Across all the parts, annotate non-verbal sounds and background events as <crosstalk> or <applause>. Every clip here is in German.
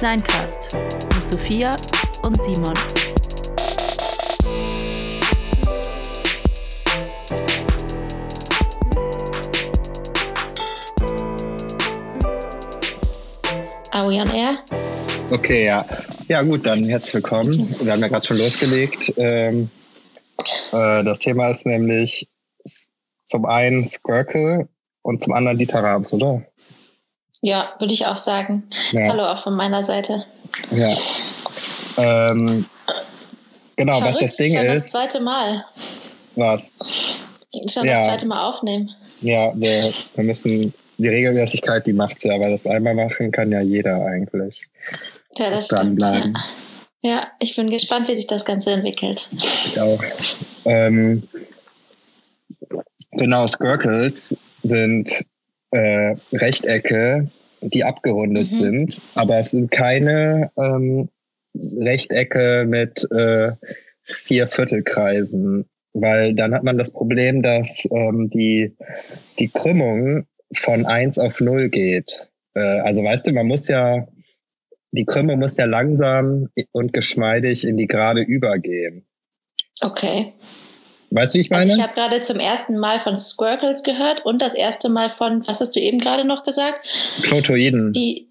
Beauty Design Cast mit Sophia und Simon. Are we on air? Okay, ja. Ja, gut, dann herzlich willkommen. Wir haben ja gerade schon losgelegt. Ähm, äh, das Thema ist nämlich zum einen Squircle und zum anderen Dieter Rams, oder? Ja, würde ich auch sagen. Ja. Hallo auch von meiner Seite. Ja. Ähm, genau, Verrückt, was das Ding schon ist. das zweite Mal. Was? Schon ja. das zweite Mal aufnehmen. Ja, wir, wir müssen die Regelmäßigkeit, die macht ja, aber das einmal machen kann ja jeder eigentlich. Ja, das stimmt. Ja. ja, ich bin gespannt, wie sich das Ganze entwickelt. Ich auch. Ähm, genau, Squircles sind äh, Rechtecke, die abgerundet mhm. sind, aber es sind keine ähm, Rechtecke mit äh, vier Viertelkreisen, weil dann hat man das Problem, dass ähm, die, die Krümmung von 1 auf 0 geht. Äh, also weißt du, man muss ja, die Krümmung muss ja langsam und geschmeidig in die Gerade übergehen. Okay. Weißt du, wie ich meine? Also ich habe gerade zum ersten Mal von Squircles gehört und das erste Mal von, was hast du eben gerade noch gesagt? Klotoiden. Die,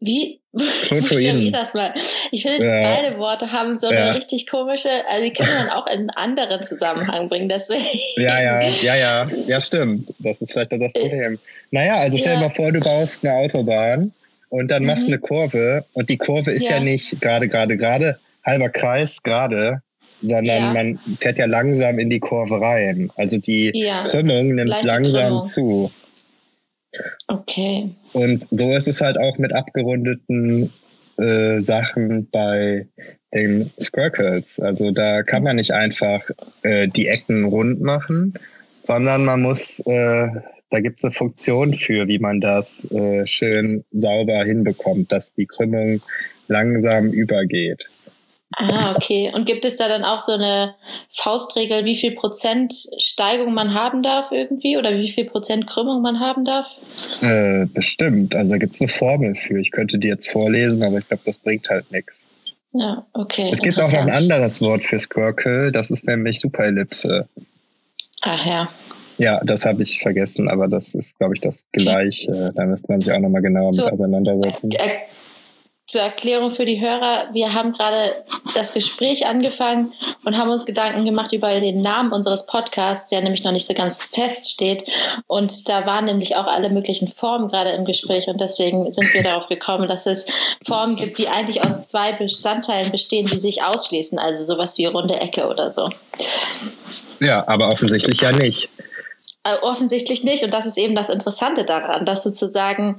wie? <laughs> Klotoiden. das mal. Ich finde, ja. beide Worte haben so eine ja. richtig komische, also die können man auch in einen anderen Zusammenhang bringen, deswegen. Ja, ja, <laughs> ja, ja, ja, stimmt. Das ist vielleicht das Problem. Naja, also stell dir ja. mal vor, du baust eine Autobahn und dann machst du mhm. eine Kurve und die Kurve ist ja, nicht gerade, gerade, gerade, halber Kreis, gerade, sondern ja. man fährt ja langsam in die Kurve rein. Also die ja. Krümmung nimmt Leichte langsam Krümmung. zu. Okay. Und so ist es halt auch mit abgerundeten äh, Sachen bei den Squircles. Also da kann man nicht einfach äh, die Ecken rund machen, sondern man muss, äh, da gibt es eine Funktion für, wie man das äh, schön sauber hinbekommt, dass die Krümmung langsam übergeht. Ah, okay. Und gibt es da dann auch so eine Faustregel, wie viel Prozent Steigung man haben darf irgendwie oder wie viel Prozent Krümmung man haben darf? Äh, bestimmt. Also da gibt es eine Formel für. Ich könnte die jetzt vorlesen, aber ich glaube, das bringt halt nichts. Ja, okay. Es gibt auch noch ein anderes Wort für Squircle, das ist nämlich Superellipse. Ach ja. Ja, das habe ich vergessen, aber das ist, glaube ich, das Gleiche. Da müsste man sich auch nochmal genauer so, mit auseinandersetzen. Äh, zur Erklärung für die Hörer, wir haben gerade das Gespräch angefangen und haben uns Gedanken gemacht über den Namen unseres Podcasts, der nämlich noch nicht so ganz fest steht. Und da waren nämlich auch alle möglichen Formen gerade im Gespräch und deswegen sind wir darauf gekommen, dass es Formen gibt, die eigentlich aus zwei Bestandteilen bestehen, die sich ausschließen, also sowas wie runde Ecke oder so. Ja, aber offensichtlich ja nicht. Äh, offensichtlich nicht. Und das ist eben das Interessante daran, dass sozusagen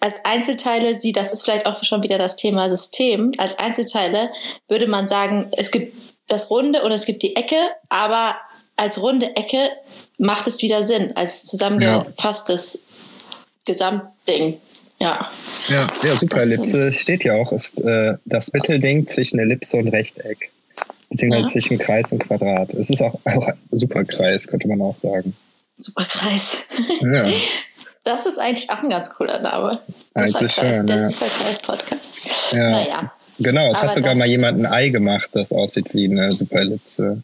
als Einzelteile sie, das ist vielleicht auch schon wieder das Thema System, als Einzelteile würde man sagen, es gibt das Runde und es gibt die Ecke, aber als runde Ecke macht es wieder Sinn, als zusammengefasstes ja. Gesamtding. Ja. Ja, ja super. Ellipse steht ja auch, ist äh, das Mittelding zwischen Ellipse und Rechteck. Beziehungsweise ja. zwischen Kreis und Quadrat. Es ist auch, auch ein Superkreis, könnte man auch sagen. Superkreis. Ja. Das ist eigentlich auch ein ganz cooler Name. Eigentlich Superkreis, schon, der ja. Superkreis-Podcast. Ja. Naja. Genau, es Aber hat sogar mal jemand ein Ei gemacht, das aussieht wie eine Superellipse.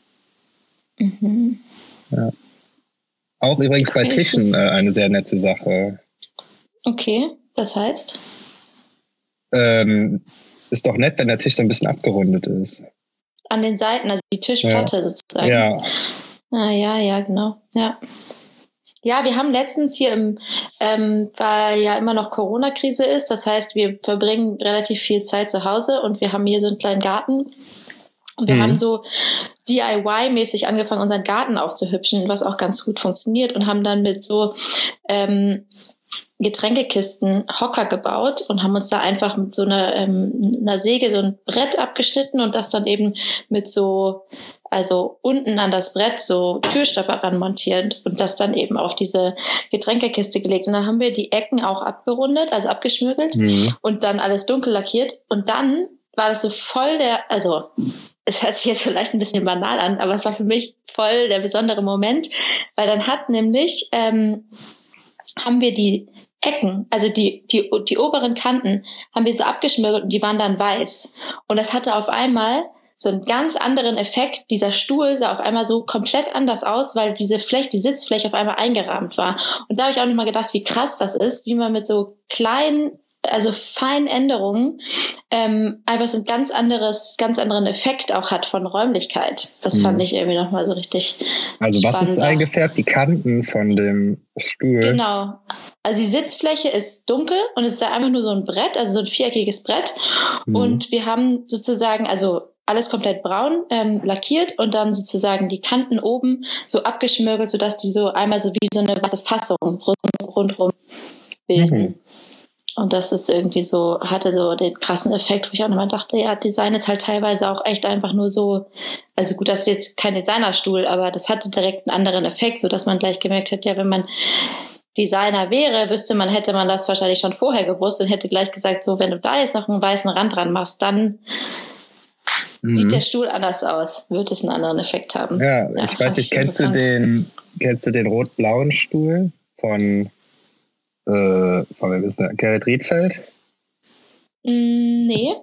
Mhm. Ja. Auch übrigens bei Tischen äh, eine sehr nette Sache. Okay, das heißt? Ähm, ist doch nett, wenn der Tisch so ein bisschen abgerundet ist. An den Seiten, also die Tischplatte ja. sozusagen. Ja. Ah, ja, ja, genau. Ja. Ja, wir haben letztens hier im, ähm, weil ja immer noch Corona-Krise ist, das heißt, wir verbringen relativ viel Zeit zu Hause und wir haben hier so einen kleinen Garten. Und wir mhm. haben so DIY-mäßig angefangen, unseren Garten aufzuhübschen, was auch ganz gut funktioniert und haben dann mit so ähm, Getränkekisten Hocker gebaut und haben uns da einfach mit so einer, ähm, einer Säge so ein Brett abgeschnitten und das dann eben mit so also unten an das Brett so Türstopper ran montiert und das dann eben auf diese Getränkekiste gelegt. Und dann haben wir die Ecken auch abgerundet, also abgeschmürgelt mhm. und dann alles dunkel lackiert. Und dann war das so voll der, also es hört sich jetzt vielleicht ein bisschen banal an, aber es war für mich voll der besondere Moment, weil dann hat nämlich, ähm, haben wir die Ecken, also die, die, die oberen Kanten, haben wir so abgeschmirgelt und die waren dann weiß. Und das hatte auf einmal so einen ganz anderen Effekt. Dieser Stuhl sah auf einmal so komplett anders aus, weil diese Fläche, die Sitzfläche auf einmal eingerahmt war. Und da habe ich auch nochmal gedacht, wie krass das ist, wie man mit so kleinen also feinen Änderungen ähm, einfach so ein ganz anderes, ganz anderen Effekt auch hat von Räumlichkeit. Das mhm. fand ich irgendwie nochmal so richtig. Also was ist eingefärbt? Die Kanten von dem Stuhl. Genau. Also die Sitzfläche ist dunkel und es ist einfach nur so ein Brett, also so ein viereckiges Brett. Mhm. Und wir haben sozusagen, also alles komplett braun ähm, lackiert und dann sozusagen die Kanten oben so abgeschmürgelt, sodass die so einmal so wie so eine weiße Fassung rund, rundherum bilden. Mhm. Und das ist irgendwie so, hatte so den krassen Effekt, wo ich auch nochmal dachte, ja, Design ist halt teilweise auch echt einfach nur so, also gut, das ist jetzt kein Designerstuhl, aber das hatte direkt einen anderen Effekt, so dass man gleich gemerkt hat, ja, wenn man Designer wäre, wüsste man, hätte man das wahrscheinlich schon vorher gewusst und hätte gleich gesagt, so, wenn du da jetzt noch einen weißen Rand dran machst, dann mhm. sieht der Stuhl anders aus, wird es einen anderen Effekt haben. Ja, ja ich weiß nicht, kennst du den, kennst du den rot-blauen Stuhl von äh, von wem ist der? Gerrit Riedfeld? Mm, nee.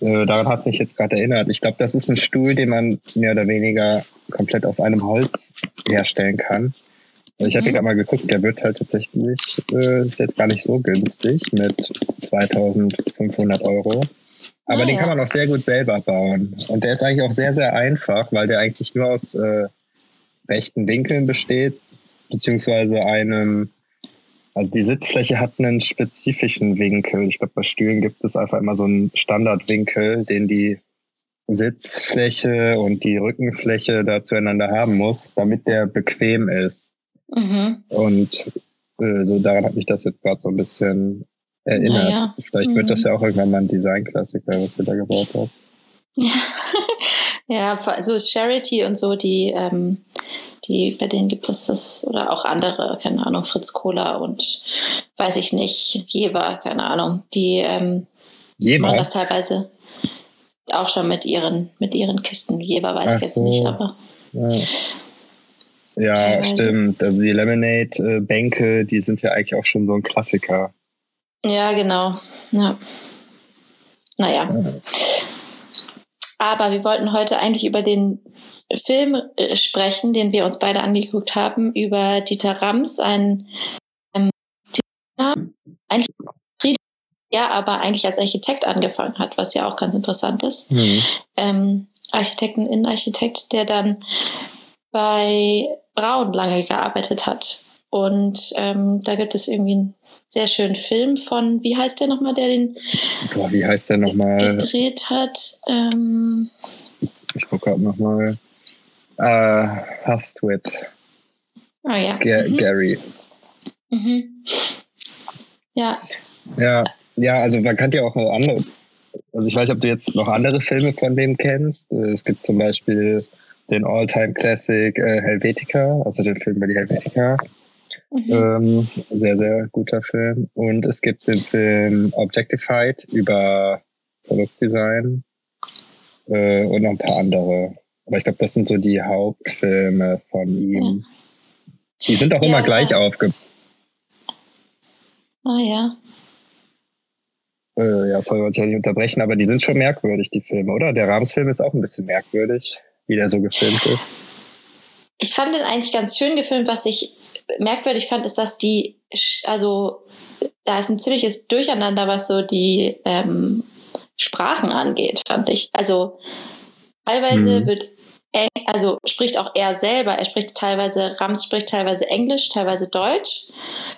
Äh, daran hat sich jetzt gerade erinnert. Ich glaube, das ist ein Stuhl, den man mehr oder weniger komplett aus einem Holz herstellen kann. Also ich habe mhm. gerade mal geguckt, der wird halt tatsächlich, äh, ist jetzt gar nicht so günstig mit 2500 Euro. Aber ah, den ja. kann man auch sehr gut selber bauen. Und der ist eigentlich auch sehr, sehr einfach, weil der eigentlich nur aus äh, rechten Winkeln besteht, beziehungsweise einem also die Sitzfläche hat einen spezifischen Winkel. Ich glaube, bei Stühlen gibt es einfach immer so einen Standardwinkel, den die Sitzfläche und die Rückenfläche da zueinander haben muss, damit der bequem ist. Mhm. Und äh, so daran hat mich das jetzt gerade so ein bisschen erinnert. Ja. Vielleicht mhm. wird das mhm. ja auch irgendwann mal ein Designklassiker, was ihr da gebaut habt. Ja, <laughs> ja also Charity und so, die ähm, die, bei denen gibt es das oder auch andere, keine Ahnung, Fritz Kohler und weiß ich nicht, Jever, keine Ahnung, die ähm, machen das teilweise auch schon mit ihren, mit ihren Kisten. Jever weiß Ach ich jetzt so. nicht, aber. Ja. Ja, stimmt. Also die Lemonade-Bänke, die sind ja eigentlich auch schon so ein Klassiker. Ja, genau. Ja. Naja. Ja. Aber wir wollten heute eigentlich über den Film äh, sprechen, den wir uns beide angeguckt haben, über Dieter Rams, ein ähm, eigentlich ja, aber eigentlich als Architekt angefangen hat, was ja auch ganz interessant ist. Mhm. Ähm, Architekten, Innenarchitekt, der dann bei Braun lange gearbeitet hat. Und ähm, da gibt es irgendwie einen sehr schönen Film von, wie heißt der nochmal, der den Boah, wie heißt der nochmal? gedreht hat? Ähm, ich gucke gerade nochmal. Äh, Hustwit. Ah ja. Ga mhm. Gary. Mhm. Ja. Ja, ja, also man kann ja auch andere. Also ich weiß nicht, ob du jetzt noch andere Filme von dem kennst. Es gibt zum Beispiel den All-Time Classic äh, Helvetica, also den Film über die Helvetica. Mhm. Ähm, sehr, sehr guter Film. Und es gibt den Film Objectified über Produktdesign äh, und noch ein paar andere. Aber ich glaube, das sind so die Hauptfilme von ihm. Ja. Die sind auch ja, immer gleich aufgebaut. Ah ja. Äh, ja, sorry, wollte ich ja nicht unterbrechen, aber die sind schon merkwürdig, die Filme, oder? Der Rahmsfilm ist auch ein bisschen merkwürdig, wie der so gefilmt ist. Ich fand den eigentlich ganz schön gefilmt. Was ich merkwürdig fand, ist, dass die, also da ist ein ziemliches Durcheinander, was so die ähm, Sprachen angeht, fand ich. Also teilweise mhm. wird also spricht auch er selber. Er spricht teilweise, Rams spricht teilweise Englisch, teilweise Deutsch.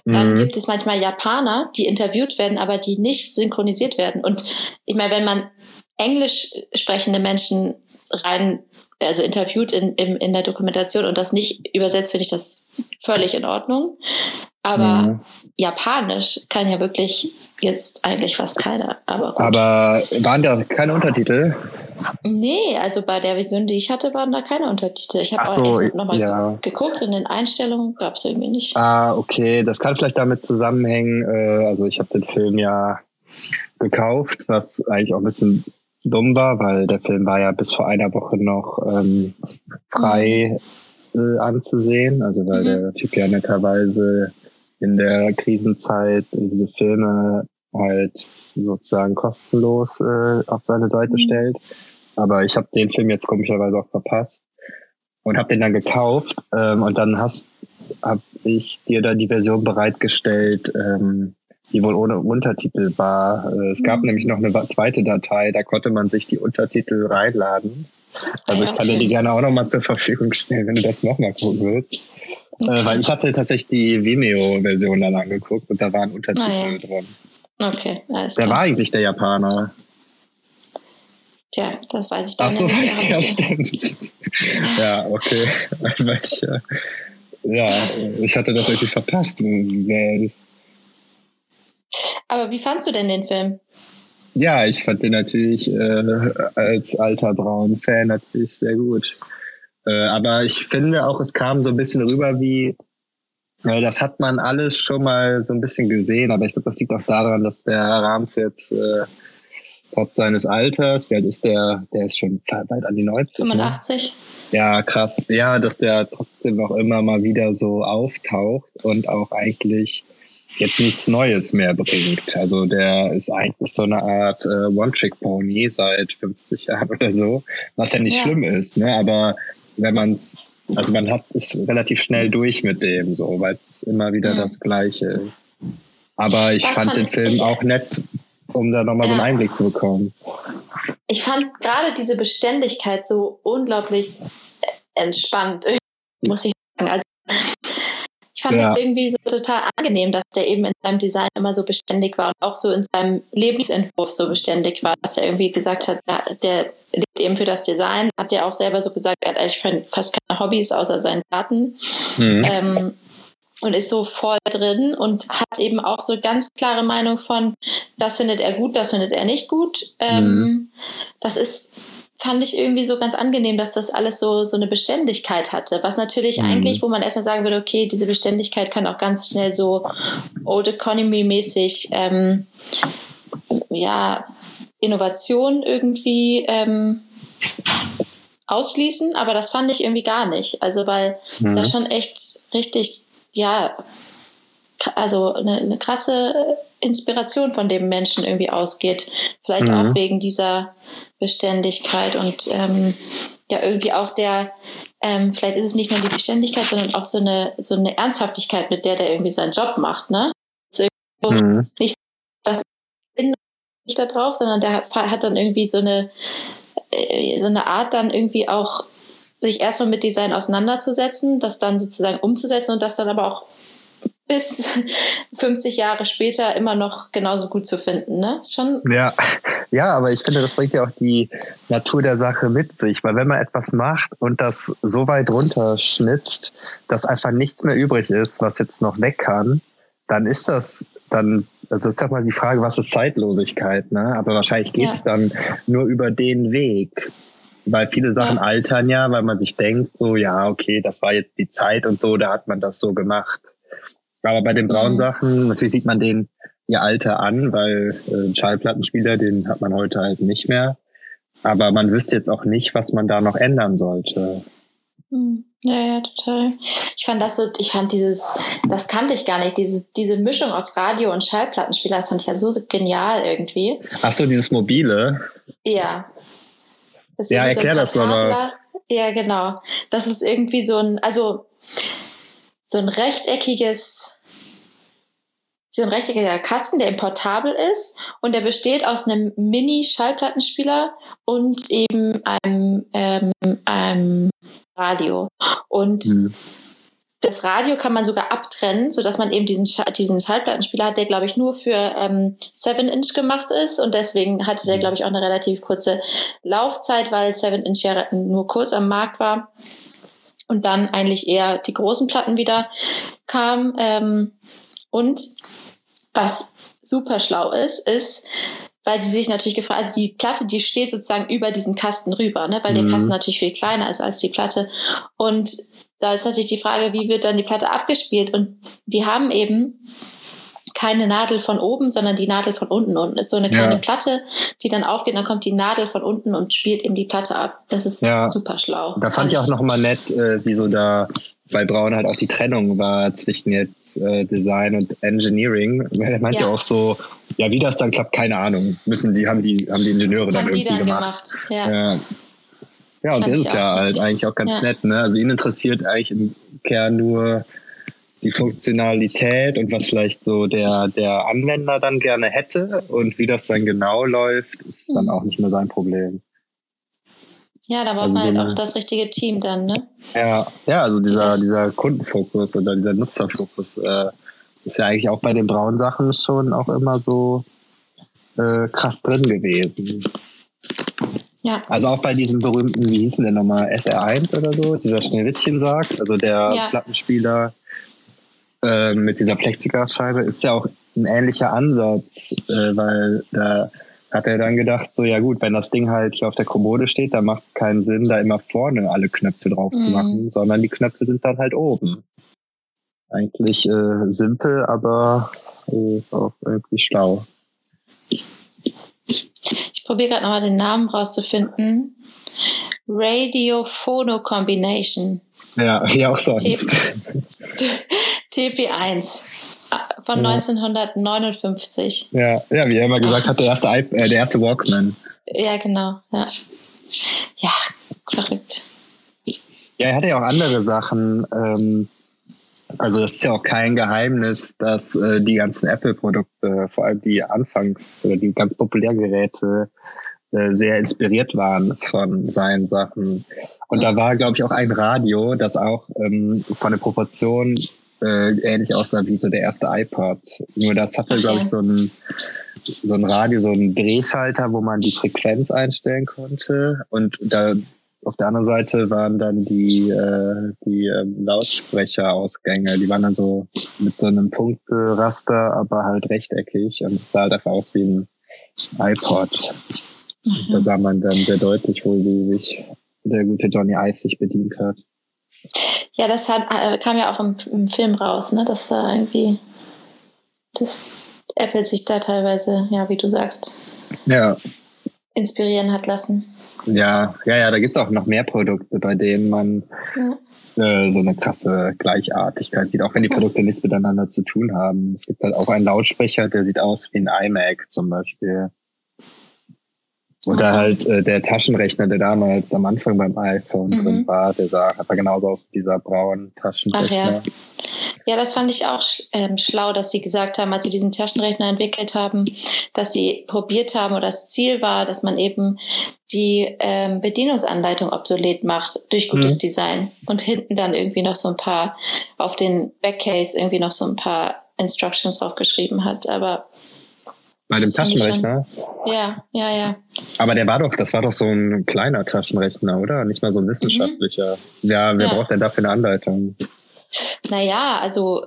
Dann mhm. gibt es manchmal Japaner, die interviewt werden, aber die nicht synchronisiert werden. Und ich meine, wenn man englisch sprechende Menschen rein, also interviewt in, in, in der Dokumentation und das nicht übersetzt, finde ich das völlig in Ordnung. Aber mhm. Japanisch kann ja wirklich jetzt eigentlich fast keiner. Aber, gut. aber waren da keine Untertitel? Nee, also bei der Vision, die ich hatte, waren da keine Untertitel. Ich habe so, auch erst nochmal ja. geguckt, in den Einstellungen gab es irgendwie nicht. Ah, okay, das kann vielleicht damit zusammenhängen. Äh, also ich habe den Film ja gekauft, was eigentlich auch ein bisschen dumm war, weil der Film war ja bis vor einer Woche noch ähm, frei mhm. äh, anzusehen. Also weil mhm. der Typ ja netterweise in der Krisenzeit diese Filme halt sozusagen kostenlos äh, auf seine Seite mhm. stellt. Aber ich habe den Film jetzt komischerweise auch verpasst und habe den dann gekauft ähm, und dann hast habe ich dir da die Version bereitgestellt, ähm, die wohl ohne Untertitel war. Äh, es gab mhm. nämlich noch eine zweite Datei, da konnte man sich die Untertitel reinladen. Also ah, ich kann dir die gerne auch nochmal zur Verfügung stellen, wenn du das nochmal gucken willst. Äh, okay. Äh, weil ich hatte tatsächlich die Vimeo-Version dann angeguckt und da waren Untertitel ah, ja. drin. Okay, alles klar. Der war eigentlich der Japaner. Tja, das weiß ich dann Ach so, nicht. <laughs> Ja, <laughs> stimmt. ja, okay. <laughs> ja, ich hatte das irgendwie verpasst. Aber wie fandst du denn den Film? Ja, ich fand den natürlich äh, als alter Braun-Fan natürlich sehr gut. Äh, aber ich finde auch, es kam so ein bisschen rüber wie, ja, das hat man alles schon mal so ein bisschen gesehen, aber ich glaube, das liegt auch daran, dass der Rams jetzt äh, trotz seines Alters, wie alt ist der? Der ist schon bald an die 90. 85. Ne? Ja, krass. Ja, dass der trotzdem auch immer mal wieder so auftaucht und auch eigentlich jetzt nichts Neues mehr bringt. Also der ist eigentlich so eine Art äh, One-Trick-Pony seit 50 Jahren oder so, was ja nicht ja. schlimm ist, ne? Aber wenn man es, also man hat es relativ schnell durch mit dem, so, weil es immer wieder mhm. das Gleiche ist. Aber ich das fand den Film auch nett, um da nochmal ja. so einen Einblick zu bekommen. Ich fand gerade diese Beständigkeit so unglaublich entspannt, <laughs> muss ich sagen. Also fand ja. das irgendwie so total angenehm, dass der eben in seinem Design immer so beständig war und auch so in seinem Lebensentwurf so beständig war, dass er irgendwie gesagt hat, der lebt eben für das Design, hat ja auch selber so gesagt, er hat eigentlich fast keine Hobbys außer seinen Garten. Mhm. Ähm, und ist so voll drin und hat eben auch so ganz klare Meinung von, das findet er gut, das findet er nicht gut. Ähm, mhm. Das ist fand ich irgendwie so ganz angenehm, dass das alles so, so eine Beständigkeit hatte. Was natürlich mhm. eigentlich, wo man erstmal sagen würde, okay, diese Beständigkeit kann auch ganz schnell so Old Economy-mäßig, ähm, ja, Innovation irgendwie ähm, ausschließen, aber das fand ich irgendwie gar nicht. Also, weil mhm. da schon echt richtig, ja, also eine, eine krasse Inspiration von dem Menschen irgendwie ausgeht. Vielleicht mhm. auch wegen dieser Beständigkeit und ähm, ja, irgendwie auch der, ähm, vielleicht ist es nicht nur die Beständigkeit, sondern auch so eine, so eine Ernsthaftigkeit, mit der der irgendwie seinen Job macht, ne? Mhm. Nicht das nicht da drauf, sondern der hat dann irgendwie so eine, äh, so eine Art dann irgendwie auch sich erstmal mit Design auseinanderzusetzen, das dann sozusagen umzusetzen und das dann aber auch bis <laughs> 50 Jahre später immer noch genauso gut zu finden. Ne? Ist schon ja. <laughs> ja, aber ich finde, das bringt ja auch die Natur der Sache mit sich, weil wenn man etwas macht und das so weit runterschnitzt, dass einfach nichts mehr übrig ist, was jetzt noch weg kann, dann ist das dann, also ist ja mal die Frage, was ist Zeitlosigkeit, ne? Aber wahrscheinlich geht's ja. dann nur über den Weg. Weil viele Sachen ja. altern ja, weil man sich denkt, so, ja, okay, das war jetzt die Zeit und so, da hat man das so gemacht. Aber bei den braunen mhm. Sachen, natürlich sieht man den ihr Alter an, weil äh, Schallplattenspieler, den hat man heute halt nicht mehr. Aber man wüsste jetzt auch nicht, was man da noch ändern sollte. Mhm. Ja, ja, total. Ich fand das so, ich fand dieses, das kannte ich gar nicht, diese, diese Mischung aus Radio und Schallplattenspieler, das fand ich ja so genial irgendwie. Ach so, dieses mobile. Ja. Das ja, erklär so das mal. Ja, genau. Das ist irgendwie so ein, also so ein rechteckiges, so ein rechteckiger Kasten, der importabel ist und der besteht aus einem Mini-Schallplattenspieler und eben einem, ähm, einem Radio. Und mhm. das Radio kann man sogar abtrennen, sodass man eben diesen, diesen Schallplattenspieler hat, der, glaube ich, nur für ähm, 7-Inch gemacht ist. Und deswegen hatte der, mhm. glaube ich, auch eine relativ kurze Laufzeit, weil 7-Inch ja nur kurz am Markt war und dann eigentlich eher die großen Platten wieder kamen. Ähm, und was super schlau ist, ist, weil sie sich natürlich gefragt, also die Platte, die steht sozusagen über diesen Kasten rüber, ne? weil mhm. der Kasten natürlich viel kleiner ist als die Platte. Und da ist natürlich die Frage, wie wird dann die Platte abgespielt? Und die haben eben keine Nadel von oben, sondern die Nadel von unten. Unten ist so eine kleine ja. Platte, die dann aufgeht, dann kommt die Nadel von unten und spielt eben die Platte ab. Das ist ja. super schlau. Da fand, fand ich auch nochmal nett, äh, wie so da bei Braun halt auch die Trennung war zwischen jetzt äh, Design und Engineering. Er meinte ja. auch so, ja, wie das dann klappt, keine Ahnung. Müssen die, haben die, haben die Ingenieure haben dann irgendwie dann gemacht. gemacht. Ja. ja. Ja, und das ist ja halt eigentlich auch ganz ja. nett. Ne? Also ihn interessiert eigentlich im Kern nur die Funktionalität und was vielleicht so der, der Anwender dann gerne hätte und wie das dann genau läuft, ist dann mhm. auch nicht mehr sein Problem. Ja, da braucht also man halt auch das richtige Team dann, ne? Ja, ja also dieser, dieser Kundenfokus oder dieser Nutzerfokus äh, ist ja eigentlich auch bei den braunen Sachen schon auch immer so äh, krass drin gewesen. Ja. Also auch bei diesem berühmten, wie hieß denn der nochmal, SR1 oder so, dieser Schneewittchen sagt, also der ja. Plattenspieler äh, mit dieser Plexiglasscheibe ist ja auch ein ähnlicher Ansatz, äh, weil da hat er dann gedacht, so ja gut, wenn das Ding halt hier auf der Kommode steht, dann macht es keinen Sinn, da immer vorne alle Knöpfe drauf mhm. zu machen, sondern die Knöpfe sind dann halt oben. Eigentlich äh, simpel, aber äh, auch irgendwie schlau. Ich probiere gerade nochmal den Namen rauszufinden. Radiophono Combination. Ja, <laughs> wie auch sonst. TP1 von ja. 1959. Ja, ja, wie er immer gesagt Ach. hat, der erste, äh, der erste Walkman. Ja, genau. Ja. ja, verrückt. Ja, er hatte ja auch andere Sachen. Ähm, also das ist ja auch kein Geheimnis, dass äh, die ganzen Apple-Produkte, vor allem die Anfangs- oder die ganz populären Geräte, äh, sehr inspiriert waren von seinen Sachen. Und da war, glaube ich, auch ein Radio, das auch ähm, von der Proportion äh, ähnlich aussah wie so der erste iPod. Nur das hatte, glaube ich, so ein, so ein Radio, so ein Drehschalter, wo man die Frequenz einstellen konnte. Und da auf der anderen Seite waren dann die, äh, die ähm, Lautsprecherausgänge. Die waren dann so mit so einem Punkteraster, aber halt rechteckig. Und es sah halt einfach aus wie ein iPod. Mhm. Da sah man dann sehr deutlich wohl, wie sich der gute Johnny Ive sich bedient hat. Ja, das hat, äh, kam ja auch im, im, Film raus, ne? dass da irgendwie das Apple sich da teilweise, ja, wie du sagst, ja. inspirieren hat lassen. Ja, ja, ja, da gibt es auch noch mehr Produkte, bei denen man ja. äh, so eine krasse Gleichartigkeit sieht, auch wenn die Produkte nichts miteinander zu tun haben. Es gibt halt auch einen Lautsprecher, der sieht aus wie ein iMac zum Beispiel. Oder halt äh, der Taschenrechner, der damals am Anfang beim iPhone mhm. drin war, der sah aber genauso aus wie dieser braunen Taschenrechner. Ach ja. Ja, das fand ich auch ähm, schlau, dass sie gesagt haben, als sie diesen Taschenrechner entwickelt haben, dass sie probiert haben oder das Ziel war, dass man eben die ähm, Bedienungsanleitung obsolet macht durch gutes mhm. Design und hinten dann irgendwie noch so ein paar auf den Backcase irgendwie noch so ein paar Instructions draufgeschrieben hat. Aber bei dem Taschenrechner? Ja, ja, ja. Aber der war doch, das war doch so ein kleiner Taschenrechner, oder? Nicht mal so ein wissenschaftlicher. Mhm. Ja, wer ja. braucht denn dafür eine Anleitung? Naja, also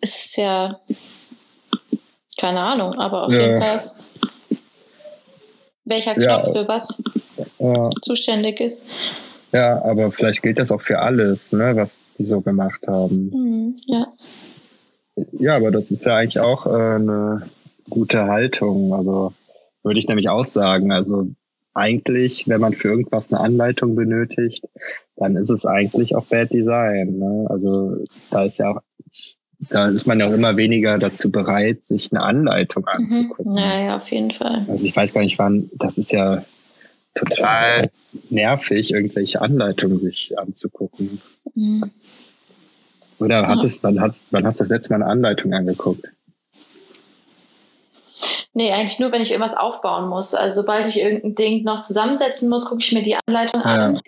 es ist ja keine Ahnung, aber auf ja. jeden Fall welcher Knopf ja. für was ja. zuständig ist. Ja, aber vielleicht gilt das auch für alles, ne, was die so gemacht haben. Mhm, ja. Ja, aber das ist ja eigentlich auch äh, eine gute Haltung. Also würde ich nämlich auch sagen. Also eigentlich, wenn man für irgendwas eine Anleitung benötigt, dann ist es eigentlich auch Bad Design. Ne? Also da ist ja auch, da ist man ja auch immer weniger dazu bereit, sich eine Anleitung mhm. anzugucken. Ja, ja, auf jeden Fall. Also ich weiß gar nicht, wann, das ist ja total nervig, irgendwelche Anleitungen sich anzugucken. Mhm. Oder hat es, wann, hast, wann hast du das letzte Mal eine Anleitung angeguckt? Nee, eigentlich nur, wenn ich irgendwas aufbauen muss. Also sobald ich irgendein Ding noch zusammensetzen muss, gucke ich mir die Anleitung ja. an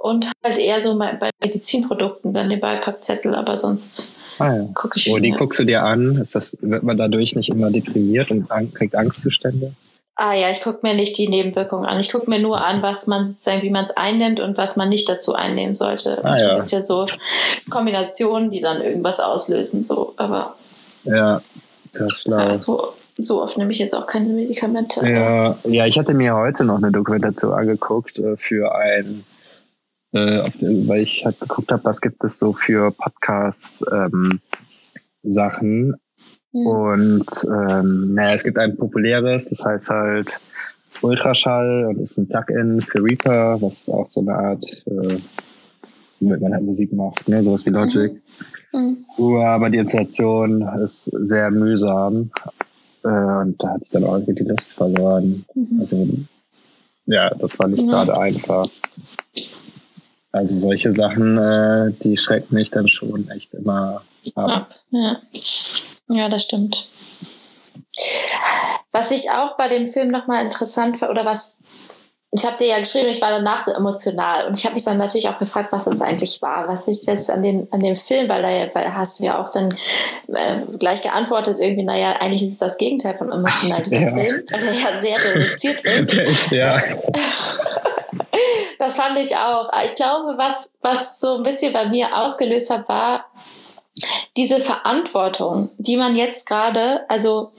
und halt eher so bei Medizinprodukten dann den Beipackzettel, aber sonst ah, ja. gucke ich. Oh, die guckst du dir an. Ist das, wird man dadurch nicht immer deprimiert und kriegt Angstzustände? Ah ja, ich gucke mir nicht die Nebenwirkungen an. Ich gucke mir nur an, was man sozusagen, wie man es einnimmt und was man nicht dazu einnehmen sollte. Ah, ja. gibt ja so Kombinationen, die dann irgendwas auslösen, so, aber. Ja, das ist schlau. Also, so oft nehme ich jetzt auch keine Medikamente. Ja, ja, ich hatte mir heute noch eine Dokumentation angeguckt äh, für ein, äh, den, weil ich halt geguckt habe, was gibt es so für Podcast-Sachen. Ähm, hm. Und ähm, naja, es gibt ein populäres, das heißt halt Ultraschall und ist ein Plugin für Reaper, was auch so eine Art äh, womit man halt Musik macht, ne? sowas wie Logic. Mhm. Mhm. Aber die Installation ist sehr mühsam äh, und da hatte ich dann auch irgendwie die Lust verloren. Mhm. Also ja, das war nicht gerade einfach. Also solche Sachen, äh, die schrecken mich dann schon echt immer ab. ab. Ja. ja, das stimmt. Was ich auch bei dem Film nochmal interessant war, oder was ich habe dir ja geschrieben, ich war danach so emotional und ich habe mich dann natürlich auch gefragt, was das eigentlich war, was ich jetzt an dem, an dem Film, weil da weil hast du ja auch dann äh, gleich geantwortet, irgendwie, naja, eigentlich ist es das Gegenteil von emotional, dieser <laughs> ja. Film, weil er ja sehr reduziert ist. <laughs> ja. <laughs> das fand ich auch. Ich glaube, was, was so ein bisschen bei mir ausgelöst hat, war diese Verantwortung, die man jetzt gerade, also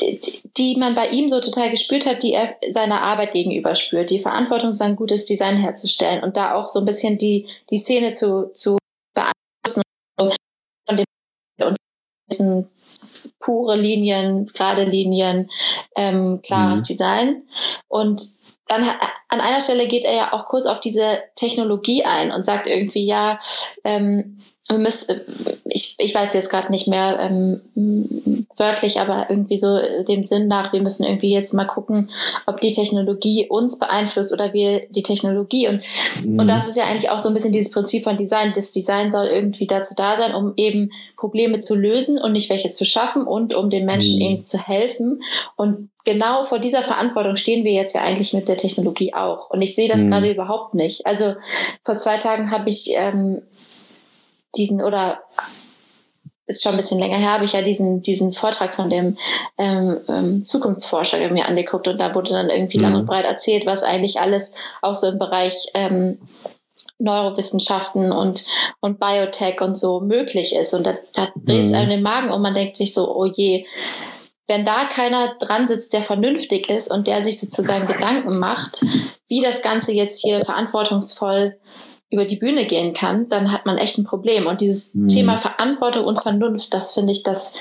die, die man bei ihm so total gespürt hat, die er seiner Arbeit gegenüber spürt, die Verantwortung, sein gutes Design herzustellen und da auch so ein bisschen die, die Szene zu, zu beeinflussen von dem und diesen pure Linien, gerade Linien, ähm, klares mhm. Design. Und dann an einer Stelle geht er ja auch kurz auf diese Technologie ein und sagt irgendwie, ja, ähm, ich, ich weiß jetzt gerade nicht mehr ähm, wörtlich, aber irgendwie so dem Sinn nach, wir müssen irgendwie jetzt mal gucken, ob die Technologie uns beeinflusst oder wir die Technologie. Und, mhm. und das ist ja eigentlich auch so ein bisschen dieses Prinzip von Design. Das Design soll irgendwie dazu da sein, um eben Probleme zu lösen und nicht welche zu schaffen und um den Menschen mhm. eben zu helfen. Und genau vor dieser Verantwortung stehen wir jetzt ja eigentlich mit der Technologie auch. Und ich sehe das mhm. gerade überhaupt nicht. Also vor zwei Tagen habe ich ähm, diesen oder ist schon ein bisschen länger her, habe ich ja diesen, diesen Vortrag von dem ähm, ähm, Zukunftsforscher mir angeguckt und da wurde dann irgendwie mhm. lang und mhm. breit erzählt, was eigentlich alles auch so im Bereich ähm, Neurowissenschaften und, und Biotech und so möglich ist. Und da, da dreht es mhm. einem den Magen und man denkt sich so, oh je, wenn da keiner dran sitzt, der vernünftig ist und der sich sozusagen Gedanken macht, wie das Ganze jetzt hier verantwortungsvoll über die Bühne gehen kann, dann hat man echt ein Problem. Und dieses mhm. Thema Verantwortung und Vernunft, das finde ich, das,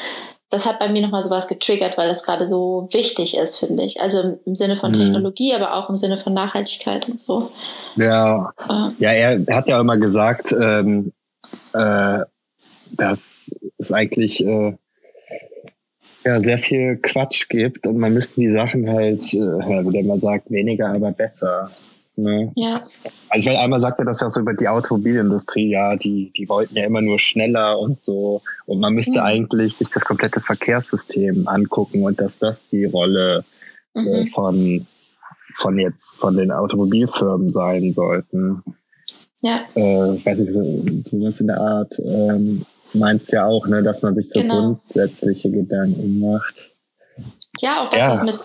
das hat bei mir nochmal sowas getriggert, weil das gerade so wichtig ist, finde ich. Also im Sinne von mhm. Technologie, aber auch im Sinne von Nachhaltigkeit und so. Ja, äh. ja er hat ja immer gesagt, ähm, äh, dass es eigentlich äh, ja, sehr viel Quatsch gibt und man müsste die Sachen halt, äh, wie der immer sagt, weniger, aber besser Ne? Ja. Also weil einmal sagt er das ja auch so über die Automobilindustrie, ja, die, die wollten ja immer nur schneller und so. Und man müsste mhm. eigentlich sich das komplette Verkehrssystem angucken und dass das die Rolle äh, mhm. äh, von, von jetzt, von den Automobilfirmen sein sollten. Ja. Äh, ich weiß nicht, so, so was in der Art ähm, meinst ja auch, ne, dass man sich so genau. grundsätzliche Gedanken macht. Ja, auch was, ja. Das mit,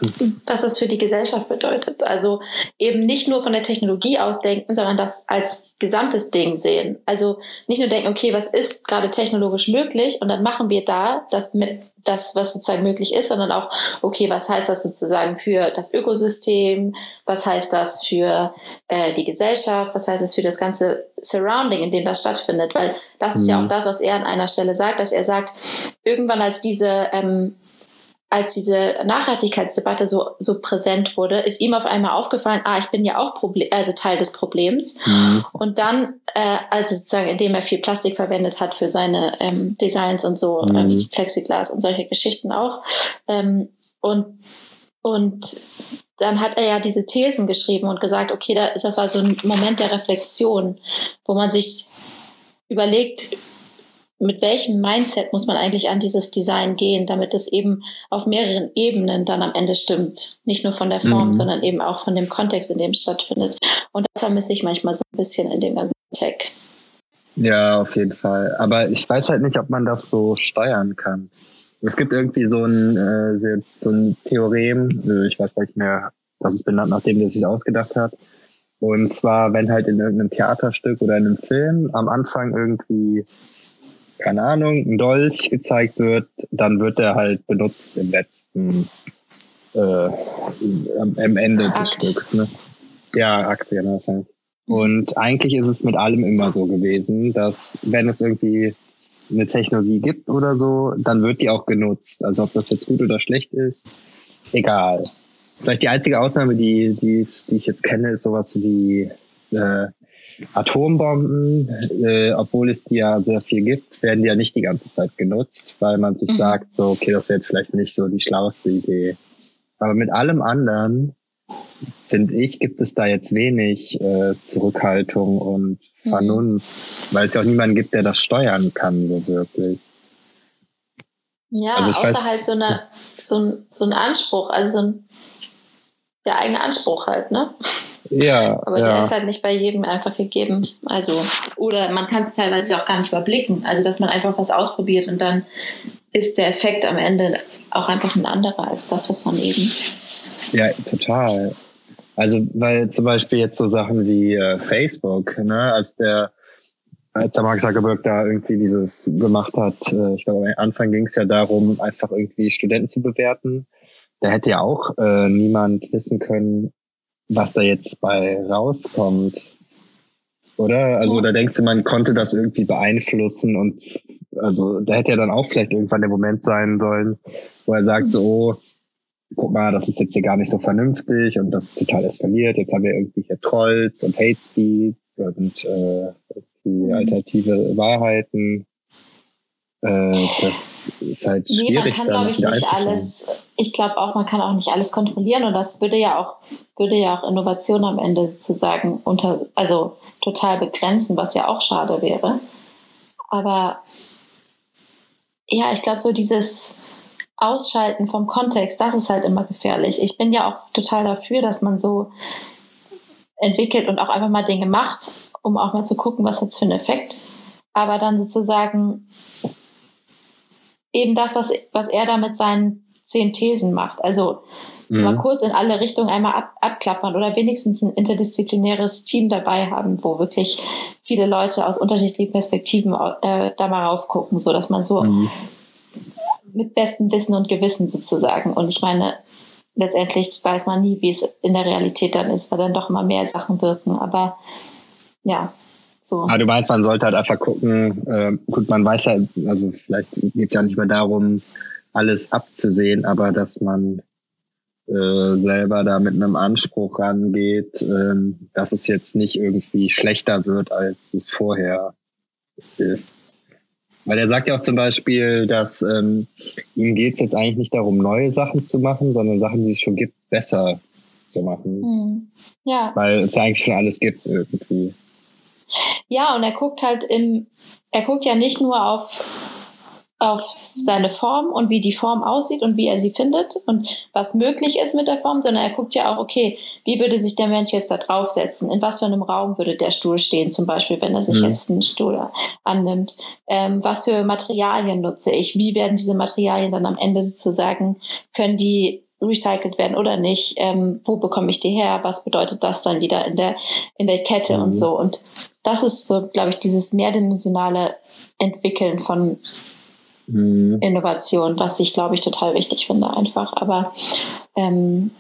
was das für die Gesellschaft bedeutet. Also eben nicht nur von der Technologie aus denken, sondern das als gesamtes Ding sehen. Also nicht nur denken, okay, was ist gerade technologisch möglich und dann machen wir da das, mit, das, was sozusagen möglich ist, sondern auch, okay, was heißt das sozusagen für das Ökosystem, was heißt das für äh, die Gesellschaft, was heißt das für das ganze Surrounding, in dem das stattfindet. Weil das ist mhm. ja auch das, was er an einer Stelle sagt, dass er sagt, irgendwann als diese ähm, als diese Nachhaltigkeitsdebatte so, so präsent wurde, ist ihm auf einmal aufgefallen, ah, ich bin ja auch Problem, also Teil des Problems. Mhm. Und dann, äh, also sozusagen, indem er viel Plastik verwendet hat für seine ähm, Designs und so, mhm. ähm, Plexiglas und solche Geschichten auch. Ähm, und, und dann hat er ja diese Thesen geschrieben und gesagt, okay, da, das war so ein Moment der Reflexion, wo man sich überlegt, mit welchem Mindset muss man eigentlich an dieses Design gehen, damit es eben auf mehreren Ebenen dann am Ende stimmt. Nicht nur von der Form, mhm. sondern eben auch von dem Kontext, in dem es stattfindet. Und das vermisse ich manchmal so ein bisschen in dem ganzen Tech. Ja, auf jeden Fall. Aber ich weiß halt nicht, ob man das so steuern kann. Es gibt irgendwie so ein, äh, so ein Theorem, äh, ich weiß gar nicht mehr, was es benannt, nachdem der sich ausgedacht hat. Und zwar, wenn halt in irgendeinem Theaterstück oder in einem Film am Anfang irgendwie keine Ahnung, ein Dolch gezeigt wird, dann wird er halt benutzt im letzten, äh, am, am Ende Akt. des Stücks. Ne? Ja, Akt, genau. Mhm. Und eigentlich ist es mit allem immer so gewesen, dass wenn es irgendwie eine Technologie gibt oder so, dann wird die auch genutzt. Also ob das jetzt gut oder schlecht ist, egal. Vielleicht die einzige Ausnahme, die, die, die ich jetzt kenne, ist sowas wie äh, Atombomben, äh, obwohl es die ja sehr viel gibt, werden die ja nicht die ganze Zeit genutzt, weil man sich mhm. sagt, so, okay, das wäre jetzt vielleicht nicht so die schlauste Idee. Aber mit allem anderen, finde ich, gibt es da jetzt wenig äh, Zurückhaltung und mhm. Vernunft, mhm. weil es ja auch niemanden gibt, der das steuern kann, so wirklich. Ja, also außer weiß, halt so, eine, so, ein, so ein Anspruch, also so ein der eigene Anspruch halt, ne? Ja. Aber ja. der ist halt nicht bei jedem einfach gegeben. Also, oder man kann es teilweise auch gar nicht überblicken. Also, dass man einfach was ausprobiert und dann ist der Effekt am Ende auch einfach ein anderer als das, was man eben. Ja, total. Also, weil zum Beispiel jetzt so Sachen wie äh, Facebook, ne, als der, als der Mark Zuckerberg da irgendwie dieses gemacht hat, äh, ich glaube, am Anfang ging es ja darum, einfach irgendwie Studenten zu bewerten. Da hätte ja auch äh, niemand wissen können, was da jetzt bei rauskommt. Oder? Also, da denkst du, man konnte das irgendwie beeinflussen und also da hätte ja dann auch vielleicht irgendwann der Moment sein sollen, wo er sagt, so, oh, guck mal, das ist jetzt hier gar nicht so vernünftig und das ist total eskaliert. Jetzt haben wir irgendwie hier Trolls und Hate Speed und äh, die mhm. alternative Wahrheiten. Äh, das ist halt schwierig. Nee, man kann, glaube ich, nicht alles, ich glaube auch, man kann auch nicht alles kontrollieren und das würde ja auch, würde ja auch Innovation am Ende sozusagen unter, also total begrenzen, was ja auch schade wäre. Aber ja, ich glaube, so dieses Ausschalten vom Kontext, das ist halt immer gefährlich. Ich bin ja auch total dafür, dass man so entwickelt und auch einfach mal Dinge macht, um auch mal zu gucken, was hat es für einen Effekt. Aber dann sozusagen eben das, was, was er da mit seinen zehn Thesen macht. Also mhm. mal kurz in alle Richtungen einmal ab, abklappern oder wenigstens ein interdisziplinäres Team dabei haben, wo wirklich viele Leute aus unterschiedlichen Perspektiven äh, da mal raufgucken, so dass man so mhm. mit bestem Wissen und Gewissen sozusagen. Und ich meine, letztendlich weiß man nie, wie es in der Realität dann ist, weil dann doch immer mehr Sachen wirken. Aber ja, so. Aber du meinst, man sollte halt einfach gucken, äh, gut, man weiß ja, also vielleicht geht es ja nicht mehr darum, alles abzusehen, aber dass man äh, selber da mit einem Anspruch rangeht, äh, dass es jetzt nicht irgendwie schlechter wird, als es vorher ist. Weil er sagt ja auch zum Beispiel, dass ähm, ihm geht es jetzt eigentlich nicht darum, neue Sachen zu machen, sondern Sachen, die es schon gibt, besser zu machen. Hm. Ja. Weil es ja eigentlich schon alles gibt irgendwie. Ja, und er guckt halt im, er guckt ja nicht nur auf, auf seine Form und wie die Form aussieht und wie er sie findet und was möglich ist mit der Form, sondern er guckt ja auch, okay, wie würde sich der Mensch jetzt da draufsetzen? In was für einem Raum würde der Stuhl stehen, zum Beispiel, wenn er sich mhm. jetzt einen Stuhl annimmt? Ähm, was für Materialien nutze ich? Wie werden diese Materialien dann am Ende sozusagen, können die recycelt werden oder nicht? Ähm, wo bekomme ich die her? Was bedeutet das dann wieder in der, in der Kette mhm. und so? Und das ist so, glaube ich, dieses mehrdimensionale Entwickeln von mhm. Innovation, was ich, glaube ich, total wichtig finde einfach. Aber ähm,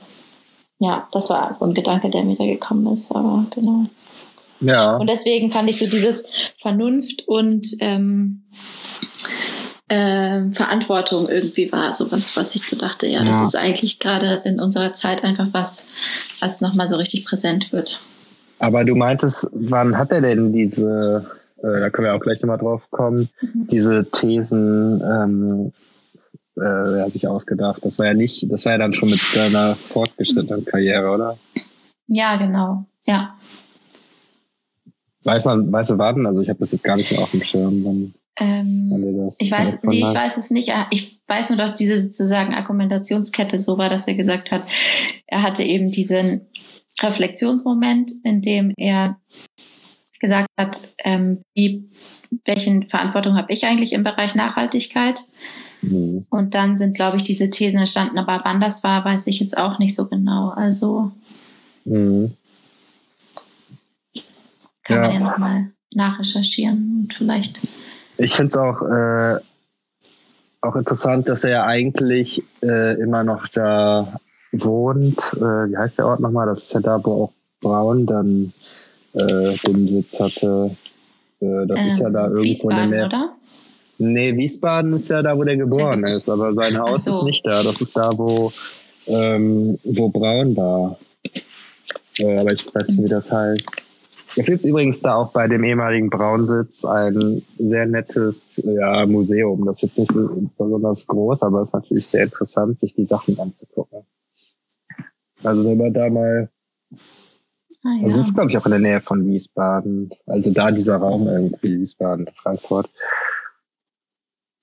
ja, das war so ein Gedanke, der mir da gekommen ist. Aber genau. Ja. Und deswegen fand ich so dieses Vernunft und ähm, äh, Verantwortung irgendwie war, so was, was ich so dachte, ja, ja. das ist eigentlich gerade in unserer Zeit einfach was, was nochmal so richtig präsent wird. Aber du meintest, wann hat er denn diese, äh, da können wir auch gleich nochmal drauf kommen, mhm. diese Thesen ähm, äh, er sich ausgedacht? Das war ja nicht, das war ja dann schon mit deiner fortgeschrittenen Karriere, oder? Ja, genau, ja. Weiß man, weißt du wann? Also ich habe das jetzt gar nicht mehr auf dem Schirm. Wann, ähm, ich weiß, nee, ich weiß es nicht. Ich weiß nur, dass diese sozusagen Argumentationskette so war, dass er gesagt hat, er hatte eben diesen Reflexionsmoment, in dem er gesagt hat, ähm, wie, welchen Verantwortung habe ich eigentlich im Bereich Nachhaltigkeit? Mhm. Und dann sind, glaube ich, diese Thesen entstanden. Aber wann das war, weiß ich jetzt auch nicht so genau. Also mhm. kann ja. man ja nochmal nachrecherchieren und vielleicht. Ich finde es auch, äh, auch interessant, dass er ja eigentlich äh, immer noch da wohnt, äh, wie heißt der Ort nochmal? Das ist ja da, wo auch Braun dann äh, den Sitz hatte. Äh, das ähm, ist ja da ähm, irgendwo Wiesbaden, in der Nähe. oder? Nee, Wiesbaden ist ja da, wo der geboren ist, aber sein Haus so. ist nicht da. Das ist da, wo, ähm, wo Braun war. Äh, aber ich weiß nicht, wie das heißt. Es gibt übrigens da auch bei dem ehemaligen Braunsitz ein sehr nettes ja, Museum. Das ist jetzt nicht besonders groß, aber es ist natürlich sehr interessant, sich die Sachen anzugucken. Also wenn man da mal Ah, ja. Also es ist, glaube ich, auch in der Nähe von Wiesbaden. Also da dieser Raum irgendwie, Wiesbaden, Frankfurt.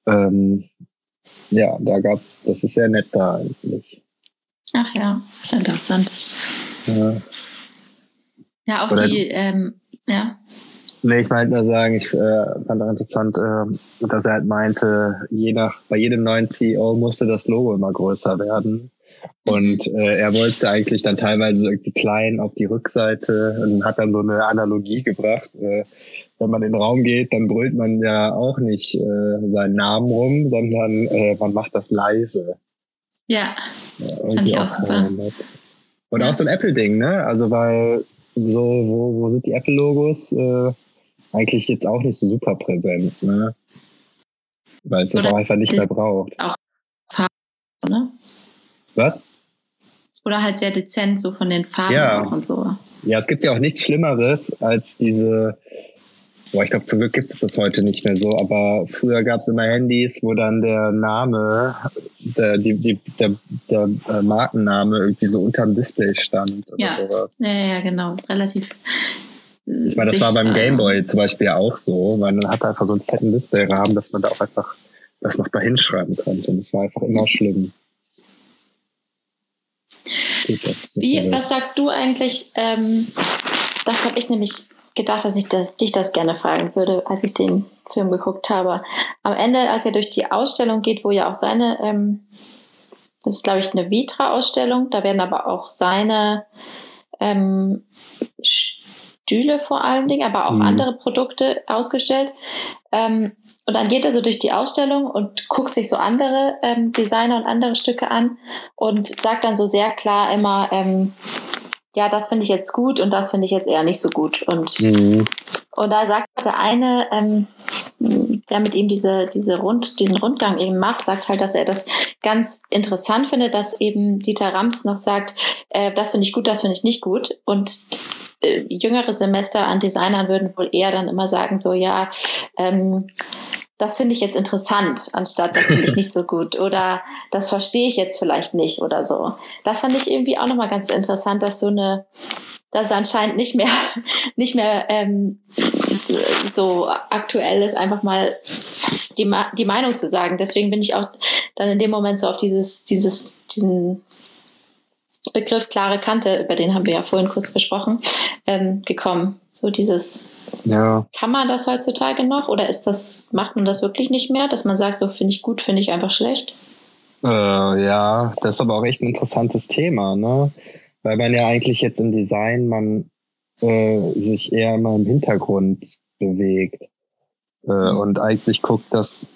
Ähm, ja, da gab's, das ist sehr nett da eigentlich. Ach ja, ist interessant. Ja, ja auch Oder die, ähm, ja. Nee, ich wollte nur sagen, ich äh, fand auch interessant, äh, dass er halt meinte, je nach, bei jedem neuen CEO musste das Logo immer größer werden. Und mhm. äh, er wollte eigentlich dann teilweise irgendwie klein auf die Rückseite und hat dann so eine Analogie gebracht. Äh, wenn man in den Raum geht, dann brüllt man ja auch nicht äh, seinen Namen rum, sondern äh, man macht das leise. Ja, ja fand ich auch super. Und ja. auch so ein Apple-Ding, ne? Also weil so, wo, wo sind die Apple-Logos? Äh, eigentlich jetzt auch nicht so super präsent, ne? Weil es das auch einfach nicht mehr braucht. Auch Farben, ne? Was? Oder halt sehr dezent, so von den Farben ja. auch und so. Ja, es gibt ja auch nichts Schlimmeres als diese, boah, ich glaube, zum Glück gibt es das heute nicht mehr so, aber früher gab es immer Handys, wo dann der Name, der, die, die, der, der äh, Markenname irgendwie so unterm Display stand. Oder ja. Sowas. ja, ja, genau. Ist relativ. Ich meine, das war beim Gameboy zum Beispiel auch so, weil man hatte einfach so einen fetten Displayrahmen, dass man da auch einfach das noch dahin schreiben konnte. Und das war einfach immer <laughs> schlimm. Wie, was sagst du eigentlich? Ähm, das habe ich nämlich gedacht, dass ich das, dich das gerne fragen würde, als ich den Film geguckt habe. Am Ende, als er durch die Ausstellung geht, wo ja auch seine, ähm, das ist glaube ich eine Vitra-Ausstellung, da werden aber auch seine ähm, Stühle vor allen Dingen, aber auch mhm. andere Produkte ausgestellt. Ähm, und dann geht er so durch die Ausstellung und guckt sich so andere ähm, Designer und andere Stücke an und sagt dann so sehr klar immer, ähm, ja, das finde ich jetzt gut und das finde ich jetzt eher nicht so gut. Und, mhm. und da sagt der eine, ähm, der mit ihm diese, diese Rund, diesen Rundgang eben macht, sagt halt, dass er das ganz interessant findet, dass eben Dieter Rams noch sagt, äh, das finde ich gut, das finde ich nicht gut. Und äh, jüngere Semester an Designern würden wohl eher dann immer sagen, so ja, ähm, das finde ich jetzt interessant, anstatt das finde ich <laughs> nicht so gut oder das verstehe ich jetzt vielleicht nicht oder so. Das fand ich irgendwie auch nochmal ganz interessant, dass so eine, dass anscheinend nicht mehr, <laughs> nicht mehr ähm, so aktuell ist, einfach mal die, die Meinung zu sagen. Deswegen bin ich auch dann in dem Moment so auf dieses, dieses, diesen Begriff klare Kante, über den haben wir ja vorhin kurz gesprochen, ähm, gekommen. So dieses, ja. kann man das heutzutage noch oder ist das, macht man das wirklich nicht mehr, dass man sagt, so finde ich gut, finde ich einfach schlecht? Äh, ja, das ist aber auch echt ein interessantes Thema, ne? Weil man ja eigentlich jetzt im Design, man äh, sich eher mal im Hintergrund bewegt äh, mhm. und eigentlich guckt, dass,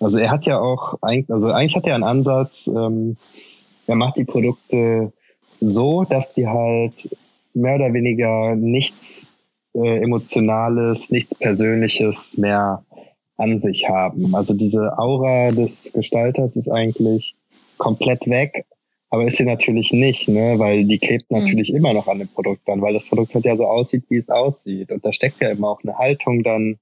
also er hat ja auch, also eigentlich hat er einen Ansatz, ähm, er macht die Produkte so, dass die halt mehr oder weniger nichts äh, Emotionales, nichts Persönliches mehr an sich haben. Also diese Aura des Gestalters ist eigentlich komplett weg, aber ist sie natürlich nicht, ne? weil die klebt mhm. natürlich mhm. immer noch an dem Produkt dann, weil das Produkt halt ja so aussieht, wie es aussieht. Und da steckt ja immer auch eine Haltung dann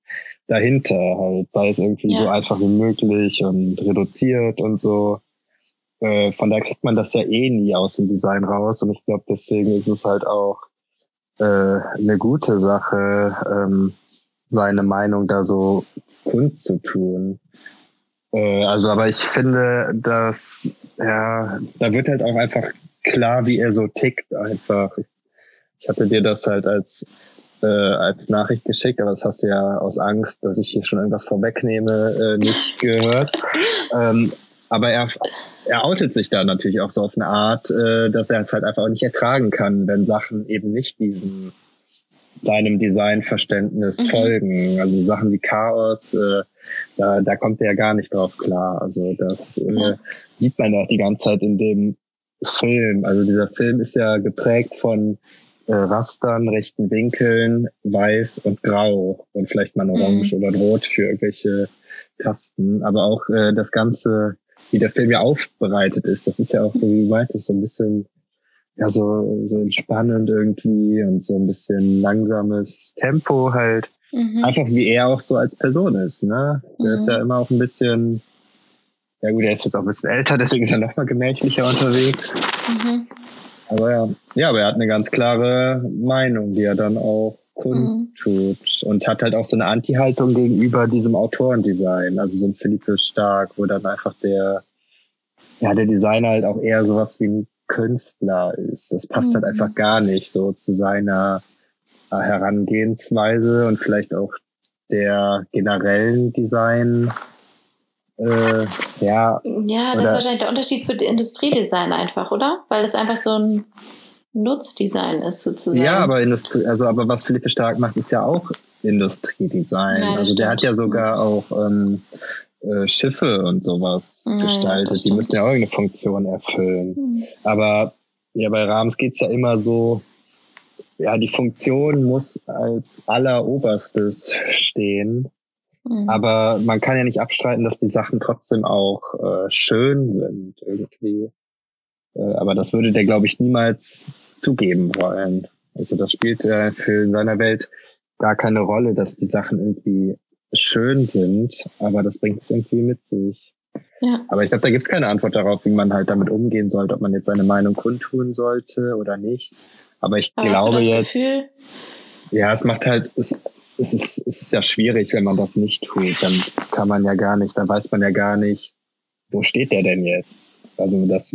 dahinter, halt, sei es irgendwie ja. so einfach wie möglich und reduziert und so. Äh, von daher kriegt man das ja eh nie aus dem Design raus. Und ich glaube, deswegen ist es halt auch äh, eine gute Sache, ähm, seine Meinung da so kundzutun. Äh, also, aber ich finde, dass, ja, da wird halt auch einfach klar, wie er so tickt einfach. Ich hatte dir das halt als äh, als Nachricht geschickt, aber das hast du ja aus Angst, dass ich hier schon irgendwas vorwegnehme, äh, nicht gehört. ähm, aber er, er outet sich da natürlich auch so auf eine Art, äh, dass er es halt einfach auch nicht ertragen kann, wenn Sachen eben nicht diesem seinem Designverständnis mhm. folgen. Also Sachen wie Chaos, äh, da, da kommt er ja gar nicht drauf klar. Also das äh, ja. sieht man ja auch die ganze Zeit in dem Film. Also dieser Film ist ja geprägt von äh, Rastern, rechten Winkeln, weiß und grau und vielleicht mal orange mhm. oder rot für irgendwelche Tasten. Aber auch äh, das ganze wie der Film ja aufbereitet ist. Das ist ja auch so, wie du meintest, so ein bisschen ja so, so entspannend irgendwie und so ein bisschen langsames Tempo halt. Mhm. Einfach wie er auch so als Person ist, ne? Der mhm. ist ja immer auch ein bisschen, ja gut, er ist jetzt auch ein bisschen älter, deswegen ist er noch mal gemächlicher unterwegs. Mhm. Aber ja, ja, aber er hat eine ganz klare Meinung, die er dann auch kundtut mhm. und hat halt auch so eine Anti-Haltung gegenüber diesem Autorendesign, also so ein Philippe Stark, wo dann einfach der, ja, der Designer halt auch eher sowas wie ein Künstler ist. Das passt halt mhm. halt einfach gar nicht so zu seiner Herangehensweise und vielleicht auch der generellen Design. Äh, ja. Ja, das ist wahrscheinlich der Unterschied zu Industriedesign einfach, oder? Weil es einfach so ein Nutzdesign ist sozusagen. Ja, aber Industrie, also aber was Philippe Stark macht, ist ja auch Industriedesign. Ja, also der hat ja sogar auch ähm, äh, Schiffe und sowas ja, gestaltet. Ja, Die müssen ja auch irgendeine Funktion erfüllen. Mhm. Aber ja, bei Rams geht's ja immer so, ja, die Funktion muss als alleroberstes stehen. Mhm. Aber man kann ja nicht abstreiten, dass die Sachen trotzdem auch äh, schön sind irgendwie. Äh, aber das würde der, glaube ich, niemals zugeben wollen. Also das spielt äh, für in seiner Welt gar keine Rolle, dass die Sachen irgendwie schön sind, aber das bringt es irgendwie mit sich. Ja. Aber ich glaube, da gibt es keine Antwort darauf, wie man halt damit umgehen sollte, ob man jetzt seine Meinung kundtun sollte oder nicht. Aber ich aber glaube jetzt. Gefühl? Ja, es macht halt, es, es, ist, es ist ja schwierig, wenn man das nicht tut. Dann kann man ja gar nicht, dann weiß man ja gar nicht, wo steht der denn jetzt? Also das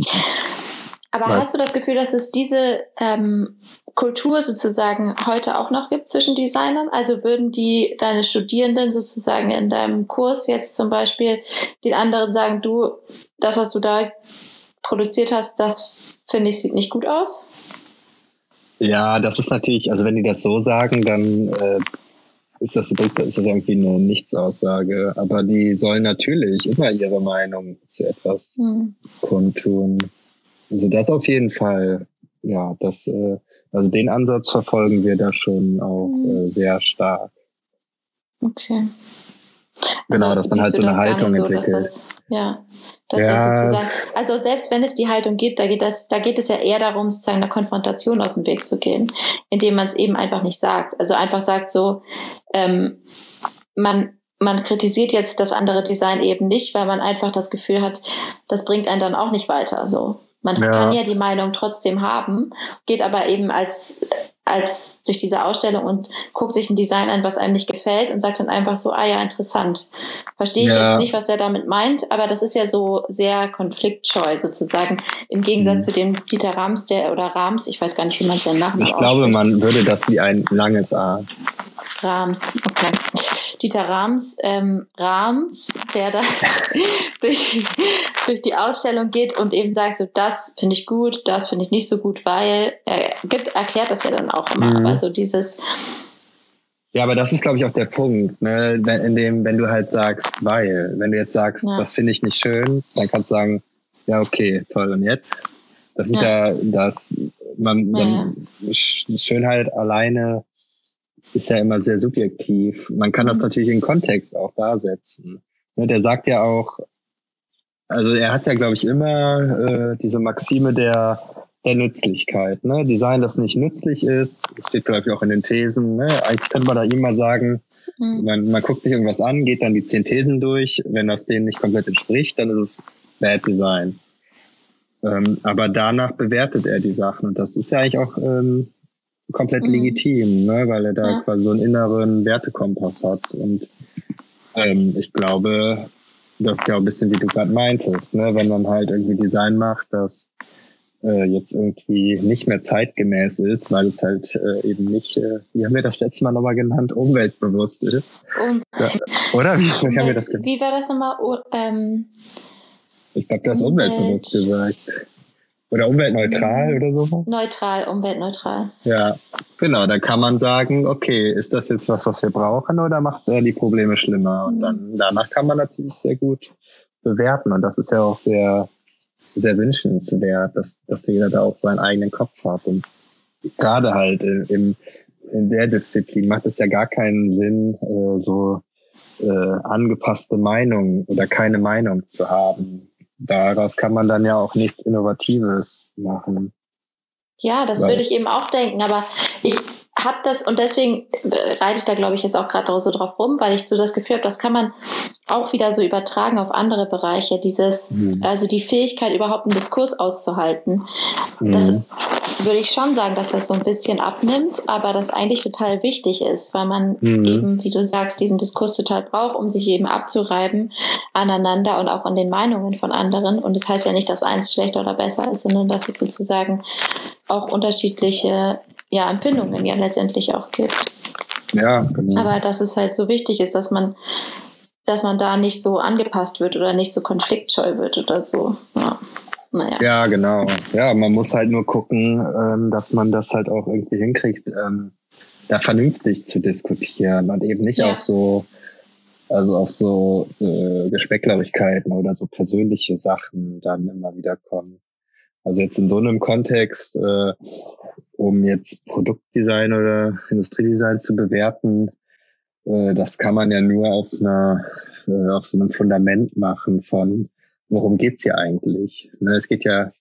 aber Was? hast du das Gefühl, dass es diese ähm, Kultur sozusagen heute auch noch gibt zwischen Designern? Also würden die deine Studierenden sozusagen in deinem Kurs jetzt zum Beispiel den anderen sagen, du, das, was du da produziert hast, das finde ich sieht nicht gut aus? Ja, das ist natürlich, also wenn die das so sagen, dann äh, ist das, ist das irgendwie eine Nichtsaussage. Aber die sollen natürlich immer ihre Meinung zu etwas hm. kundtun. Also das auf jeden Fall. Ja, das, äh, also den Ansatz verfolgen wir da schon auch mhm. äh, sehr stark. Okay. Genau, also, dass man halt so eine Haltung so, entwickelt. Das, ja, das ja. ist sozusagen, also selbst wenn es die Haltung gibt, da geht das, da geht es ja eher darum, sozusagen eine Konfrontation aus dem Weg zu gehen, indem man es eben einfach nicht sagt. Also einfach sagt so, ähm, man, man kritisiert jetzt das andere Design eben nicht, weil man einfach das Gefühl hat, das bringt einen dann auch nicht weiter. So. Man ja. kann ja die Meinung trotzdem haben, geht aber eben als, als durch diese Ausstellung und guckt sich ein Design an, was einem nicht gefällt und sagt dann einfach so, ah ja, interessant. Verstehe ich ja. jetzt nicht, was er damit meint, aber das ist ja so sehr konfliktscheu sozusagen. Im Gegensatz mhm. zu dem Dieter Rams, der oder Rams, ich weiß gar nicht, wie man es denn Namen Ich glaube, man würde das wie ein langes A. Rams, okay. Dieter Rams, ähm, Rams, der da <laughs> durch, durch die Ausstellung geht und eben sagt, so das finde ich gut, das finde ich nicht so gut, weil er gibt, erklärt das ja dann auch immer. Mhm. Aber so dieses ja, aber das ist, glaube ich, auch der Punkt, ne? in dem, wenn du halt sagst, weil, wenn du jetzt sagst, ja. das finde ich nicht schön, dann kannst du sagen, ja, okay, toll, und jetzt? Das ist ja, ja das, man, ja, Schönheit alleine ist ja immer sehr subjektiv. Man kann das mhm. natürlich in Kontext auch da setzen. Ne, der sagt ja auch, also er hat ja, glaube ich, immer äh, diese Maxime der, der Nützlichkeit. Ne? Design, das nicht nützlich ist, das steht, glaube ich, auch in den Thesen. Ne? Eigentlich könnte man da immer sagen, mhm. man, man guckt sich irgendwas an, geht dann die zehn Thesen durch. Wenn das denen nicht komplett entspricht, dann ist es Bad Design. Ähm, aber danach bewertet er die Sachen. Und das ist ja eigentlich auch ähm, komplett mhm. legitim, ne? weil er da ja. quasi so einen inneren Wertekompass hat. Und ähm, ich glaube, das ist ja auch ein bisschen, wie du gerade meintest, ne? wenn man halt irgendwie Design macht, das äh, jetzt irgendwie nicht mehr zeitgemäß ist, weil es halt äh, eben nicht, äh, wie haben wir das letzte Mal nochmal genannt, umweltbewusst ist. Um, ja. Oder? Wie, wie haben wir das genannt? Wie war das nochmal? Oh, ähm, ich glaube, das Umwelt umweltbewusst gesagt. Oder umweltneutral oder sowas? Neutral, umweltneutral. Ja, genau. Da kann man sagen, okay, ist das jetzt was, was wir brauchen oder macht es eher die Probleme schlimmer? Und dann mhm. danach kann man natürlich sehr gut bewerten. Und das ist ja auch sehr, sehr wünschenswert, dass, dass jeder da auch seinen eigenen Kopf hat. Und gerade halt im, in der Disziplin macht es ja gar keinen Sinn, äh, so äh, angepasste Meinung oder keine Meinung zu haben daraus kann man dann ja auch nichts Innovatives machen. Ja, das würde ich eben auch denken, aber ich habe das und deswegen reite ich da, glaube ich, jetzt auch gerade so drauf rum, weil ich so das Gefühl habe, das kann man auch wieder so übertragen auf andere Bereiche. Dieses, Mhm. also die Fähigkeit, überhaupt einen Diskurs auszuhalten. Das Mhm. würde ich schon sagen, dass das so ein bisschen abnimmt, aber das eigentlich total wichtig ist, weil man Mhm. eben, wie du sagst, diesen Diskurs total braucht, um sich eben abzureiben aneinander und auch an den Meinungen von anderen. Und das heißt ja nicht, dass eins schlechter oder besser ist, sondern dass es sozusagen auch unterschiedliche ja, Empfindungen ja letztendlich auch gibt. Ja, genau. Aber dass es halt so wichtig ist, dass man, dass man da nicht so angepasst wird oder nicht so konfliktscheu wird oder so. Ja. Naja. Ja, genau. Ja, man muss halt nur gucken, ähm, dass man das halt auch irgendwie hinkriegt, ähm, da vernünftig zu diskutieren und eben nicht Ja. auf so, also auf so äh, Geschmäcklerigkeiten oder so persönliche Sachen dann immer wieder kommen. Also jetzt in so einem Kontext, äh, um jetzt Produktdesign oder Industriedesign zu bewerten, äh, das kann man ja nur auf einer, äh, auf so einem Fundament machen von, worum geht's hier eigentlich? Ne, es geht ja,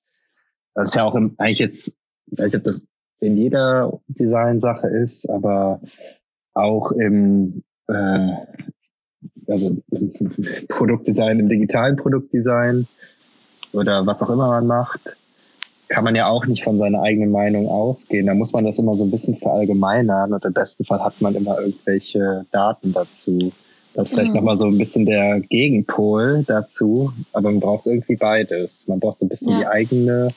das ist ja auch im, eigentlich jetzt, ich weiß nicht, ob das in jeder Designsache ist, aber auch im, äh, also im <laughs> Produktdesign, im digitalen Produktdesign oder was auch immer man macht, kann man ja auch nicht von seiner eigenen Meinung ausgehen. Da muss man das immer so ein bisschen verallgemeinern und im besten Fall hat man immer irgendwelche Daten dazu. Das ist vielleicht Mhm. nochmal so ein bisschen der Gegenpol dazu, aber man braucht irgendwie beides. Man braucht so ein bisschen Ja. die eigene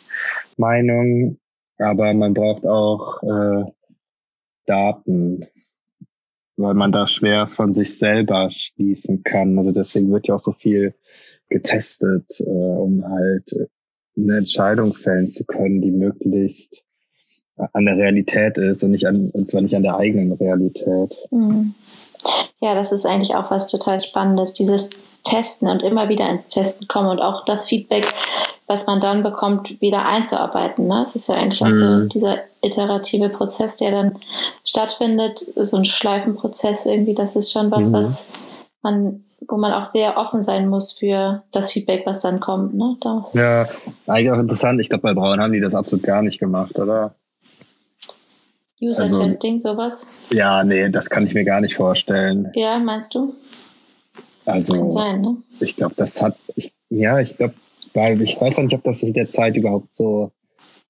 Meinung, aber man braucht auch äh, Daten, weil man da schwer von sich selber schließen kann. Also deswegen wird ja auch so viel getestet, äh, um halt eine Entscheidung fällen zu können, die möglichst an der Realität ist und nicht an, und zwar nicht an der eigenen Realität. Mhm. Ja, das ist eigentlich auch was total Spannendes, dieses Testen und immer wieder ins Testen kommen und auch das Feedback, was man dann bekommt, wieder einzuarbeiten. Ne? Es ist ja eigentlich auch so Mhm. dieser iterative Prozess, der dann stattfindet, so ein Schleifenprozess irgendwie. Das ist schon was, Mhm. was man, wo man auch sehr offen sein muss für das Feedback, was dann kommt. Ne? Das, Ja, eigentlich auch interessant. Ich glaube, bei Braun haben die das absolut gar nicht gemacht, oder? User-Testing, sowas. Ja, nee, das kann ich mir gar nicht vorstellen. Ja, meinst du? Kann Also, sein, ne? ich glaube, das hat, ich, ja, ich glaube, weil ich weiß auch nicht, ob das in der Zeit überhaupt so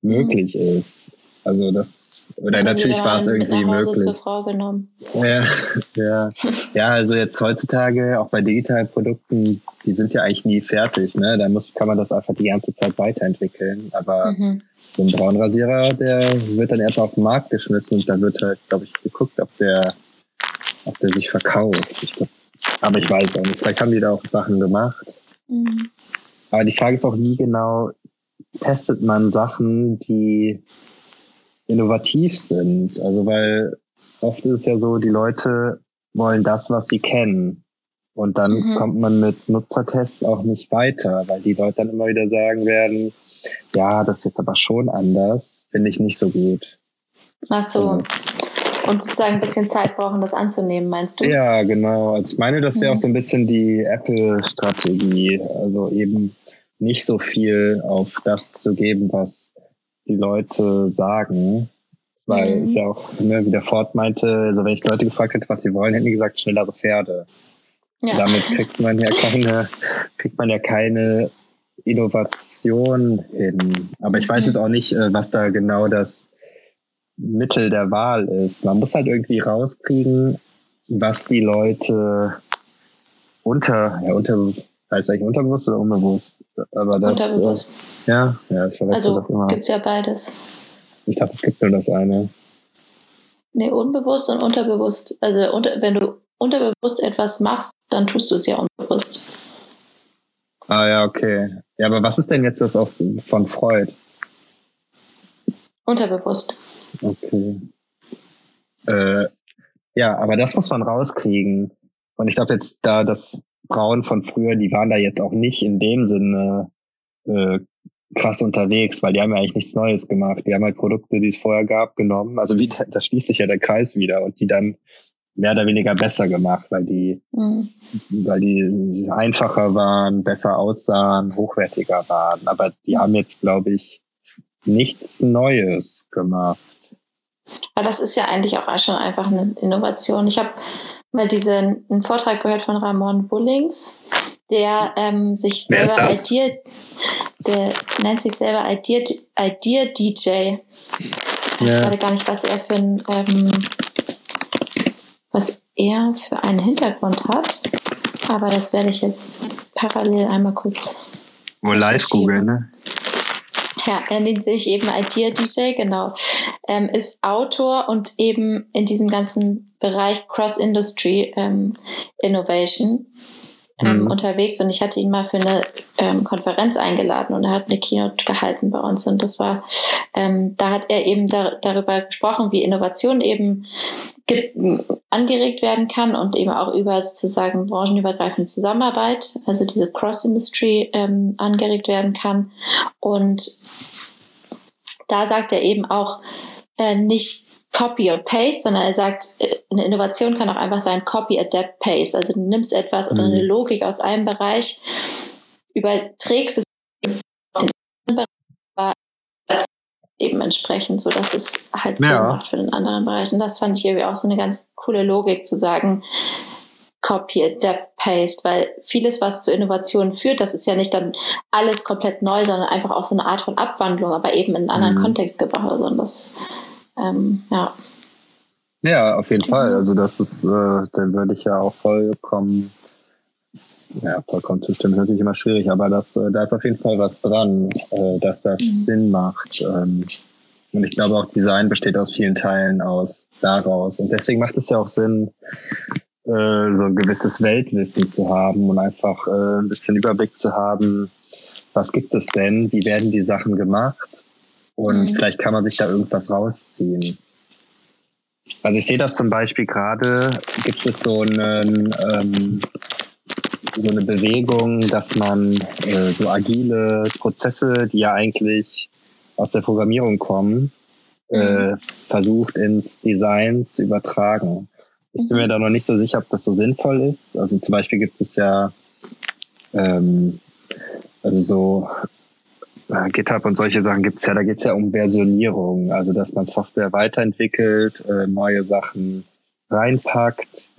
möglich ist. Also das, oder dann natürlich war es irgendwie nach Hause möglich. zur Frau genommen. Ja, <laughs> ja. ja, also jetzt heutzutage, auch bei digitalen Produkten, die sind ja eigentlich nie fertig, ne? Da muss, kann man das einfach die ganze Zeit weiterentwickeln. Aber Mhm. so ein Braunrasierer, der wird dann erstmal auf den Markt geschmissen und da wird halt, glaube ich, geguckt, ob der, ob der sich verkauft. Ich glaub, aber ich weiß auch nicht. Vielleicht haben die da auch Sachen gemacht. Mhm. Aber die Frage ist auch, wie genau testet man Sachen, die innovativ sind? Also, weil oft ist es ja so, die Leute wollen das, was sie kennen. Und dann Mhm. kommt man mit Nutzertests auch nicht weiter, weil die Leute dann immer wieder sagen werden, ja, das ist jetzt aber schon anders, finde ich nicht so gut. Ach so. Und sozusagen ein bisschen Zeit brauchen, das anzunehmen, meinst du? Ja, genau. Also ich meine, das wäre Mhm. auch so ein bisschen die Apple-Strategie. Also eben nicht so viel auf das zu geben, was die Leute sagen. Weil Mhm. es ja auch, ne, wie der Ford meinte, also wenn ich Leute gefragt hätte, was sie wollen, hätten die gesagt, schnellere Pferde. Ja. Damit kriegt man ja keine, kriegt man ja keine Innovation hin. Aber ich weiß Mhm. jetzt auch nicht, äh, was da genau das Mittel der Wahl ist. Man muss halt irgendwie rauskriegen, was die Leute unter, ja, unter, heißt eigentlich unterbewusst oder unbewusst? Aber das, Unterbewusst. Äh, ja, ja, ich verwechsel Also das immer. gibt's ja beides. Ich dachte, es gibt nur das eine. Nee, unbewusst und unterbewusst. Also unter, wenn du unterbewusst etwas machst, dann tust du es ja unbewusst. Ah, ja, okay. Ja, aber was ist denn jetzt das aus, von Freud? Unterbewusst. Okay. Äh, ja, aber das muss man rauskriegen. Und ich glaube jetzt, da das Braun von früher, die waren da jetzt auch nicht in dem Sinne äh, krass unterwegs, weil die haben ja eigentlich nichts Neues gemacht. Die haben halt Produkte, die es vorher gab, genommen. Also wie, <laughs> da schließt sich ja der Kreis wieder und die dann mehr oder weniger besser gemacht, weil die, Mhm. weil die einfacher waren, besser aussahen, hochwertiger waren. Aber die haben jetzt, glaube ich, nichts Neues gemacht. Aber das ist ja eigentlich auch schon einfach eine Innovation. Ich habe mal diesen einen Vortrag gehört von Ramon Bullings, der ähm, sich Wer selber? Idea, der nennt sich selber Idea, Idea DJ. Ich weiß Ja. gerade gar nicht, was er für ein, ähm, was er für einen Hintergrund hat. Aber das werde ich jetzt parallel einmal kurz Wo live googeln, ne? ja, er nennt sich eben Idea-DJ, genau. Ähm, ist Autor und eben in diesem ganzen Bereich Cross-Industry ähm, Innovation ähm, Mhm. unterwegs. Und ich hatte ihn mal für eine ähm, Konferenz eingeladen und er hat eine Keynote gehalten bei uns. Und das war, ähm, da hat er eben dar darüber gesprochen, wie Innovation eben ge angeregt werden kann und eben auch über sozusagen branchenübergreifende Zusammenarbeit, also diese Cross-Industry ähm, angeregt werden kann. Und da sagt er eben auch äh, nicht Copy und Paste, sondern er sagt, äh, eine Innovation kann auch einfach sein Copy, Adapt, Paste. Also du nimmst etwas oder Mhm. eine Logik aus einem Bereich, überträgst es auf den anderen Bereich, aber eben entsprechend, so dass es halt Sinn Ja. macht für den anderen Bereich. Und das fand ich irgendwie auch so eine ganz coole Logik zu sagen, Copy, Adapt, Paste, weil vieles, was zu Innovationen führt, das ist ja nicht dann alles komplett neu, sondern einfach auch so eine Art von Abwandlung, aber eben in einen anderen Mhm. Kontext gebracht. Also das, ähm, ja. Ja, auf jeden. Fall. Also das ist, äh, dann würde ich ja auch vollkommen, ja, vollkommen zustimmen. Ist natürlich immer schwierig, aber das, äh, da ist auf jeden Fall was dran, äh, dass das Mhm. Sinn macht. Ähm, und ich glaube auch Design besteht aus vielen Teilen aus daraus. Und deswegen macht es ja auch Sinn, äh, so ein gewisses Weltwissen zu haben und einfach äh, ein bisschen Überblick zu haben, was gibt es denn, wie werden die Sachen gemacht und Mhm. vielleicht kann man sich da irgendwas rausziehen. Also ich sehe das zum Beispiel gerade, gibt es so, einen, ähm, so eine Bewegung, dass man äh, so agile Prozesse, die ja eigentlich aus der Programmierung kommen, äh, versucht ins Design zu übertragen. Ich bin Mhm. mir da noch nicht so sicher, ob das so sinnvoll ist. Also zum Beispiel gibt es ja ähm, also so äh, GitHub und solche Sachen gibt es ja, da geht es ja um Versionierung, also dass man Software weiterentwickelt, äh, neue Sachen reinpackt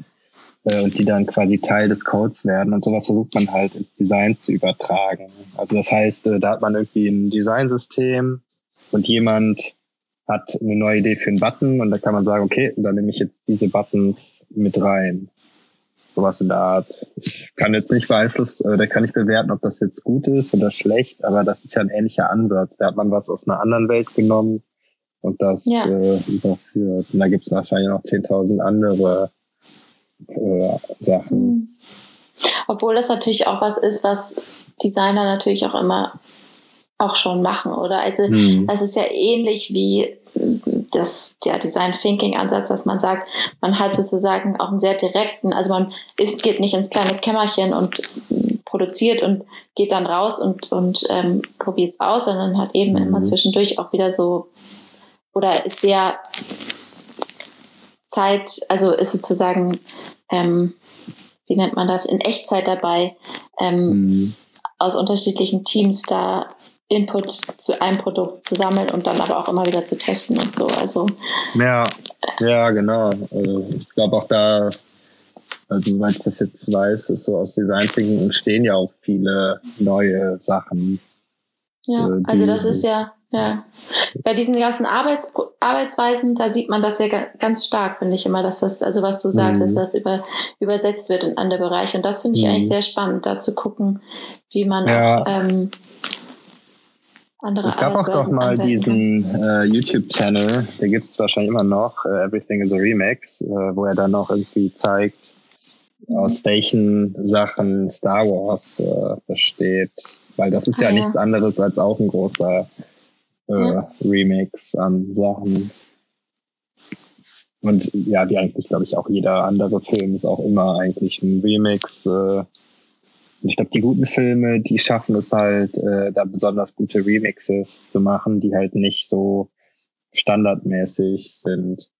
äh, und die dann quasi Teil des Codes werden und sowas versucht man halt ins Design zu übertragen. Also das heißt, äh, da hat man irgendwie ein Designsystem und jemand hat eine neue Idee für einen Button und da kann man sagen, okay, dann nehme ich jetzt diese Buttons mit rein. Sowas in der Art. Ich kann jetzt nicht beeinflussen, äh, da kann ich bewerten, ob das jetzt gut ist oder schlecht, aber das ist ja ein ähnlicher Ansatz. Da hat man was aus einer anderen Welt genommen und das Ja. äh, überführt. Und da gibt es wahrscheinlich noch 10.000 andere äh, Sachen. Mhm. Obwohl das natürlich auch was ist, was Designer natürlich auch immer auch schon machen, oder? Also Hm. das ist ja ähnlich wie das, der Design Thinking Ansatz, dass man sagt, man hat sozusagen auch einen sehr direkten, also man ist, geht nicht ins kleine Kämmerchen und mm, produziert und geht dann raus und, und ähm, probiert es aus, sondern hat eben Mhm. immer zwischendurch auch wieder so oder ist sehr Zeit, also ist sozusagen, ähm, wie nennt man das, in Echtzeit dabei, ähm, Hm. aus unterschiedlichen Teams da Input zu einem Produkt zu sammeln und dann aber auch immer wieder zu testen und so. Also Ja, ja, genau. Also ich glaube auch da, also soweit ich das jetzt weiß, ist so aus Design Thinking entstehen ja auch viele neue Sachen. ja, Äh, also das ist ja, ja. Bei diesen ganzen Arbeits Arbeitsweisen, da sieht man das ja ga- ganz stark, finde ich immer, dass das, also was du sagst, Mhm. dass das über, übersetzt wird in andere Bereiche. Und das finde ich Mhm. eigentlich sehr spannend, da zu gucken, wie man Ja. auch ähm, andere Es gab auch doch mal anwenden diesen äh, YouTube-Channel, der gibt es wahrscheinlich immer noch, äh, Everything is a Remix, äh, wo er dann auch irgendwie zeigt, kann. aus welchen Sachen Star Wars äh, besteht. Weil das ist Ah, ja, ja. nichts anderes als auch ein großer äh, Ja. Remix an Sachen. Und ja, die eigentlich, glaube ich, auch jeder andere Film ist auch immer eigentlich ein Remix. Ich glaube, die guten Filme, die schaffen es halt, äh, da besonders gute Remixes zu machen, die halt nicht so standardmäßig sind.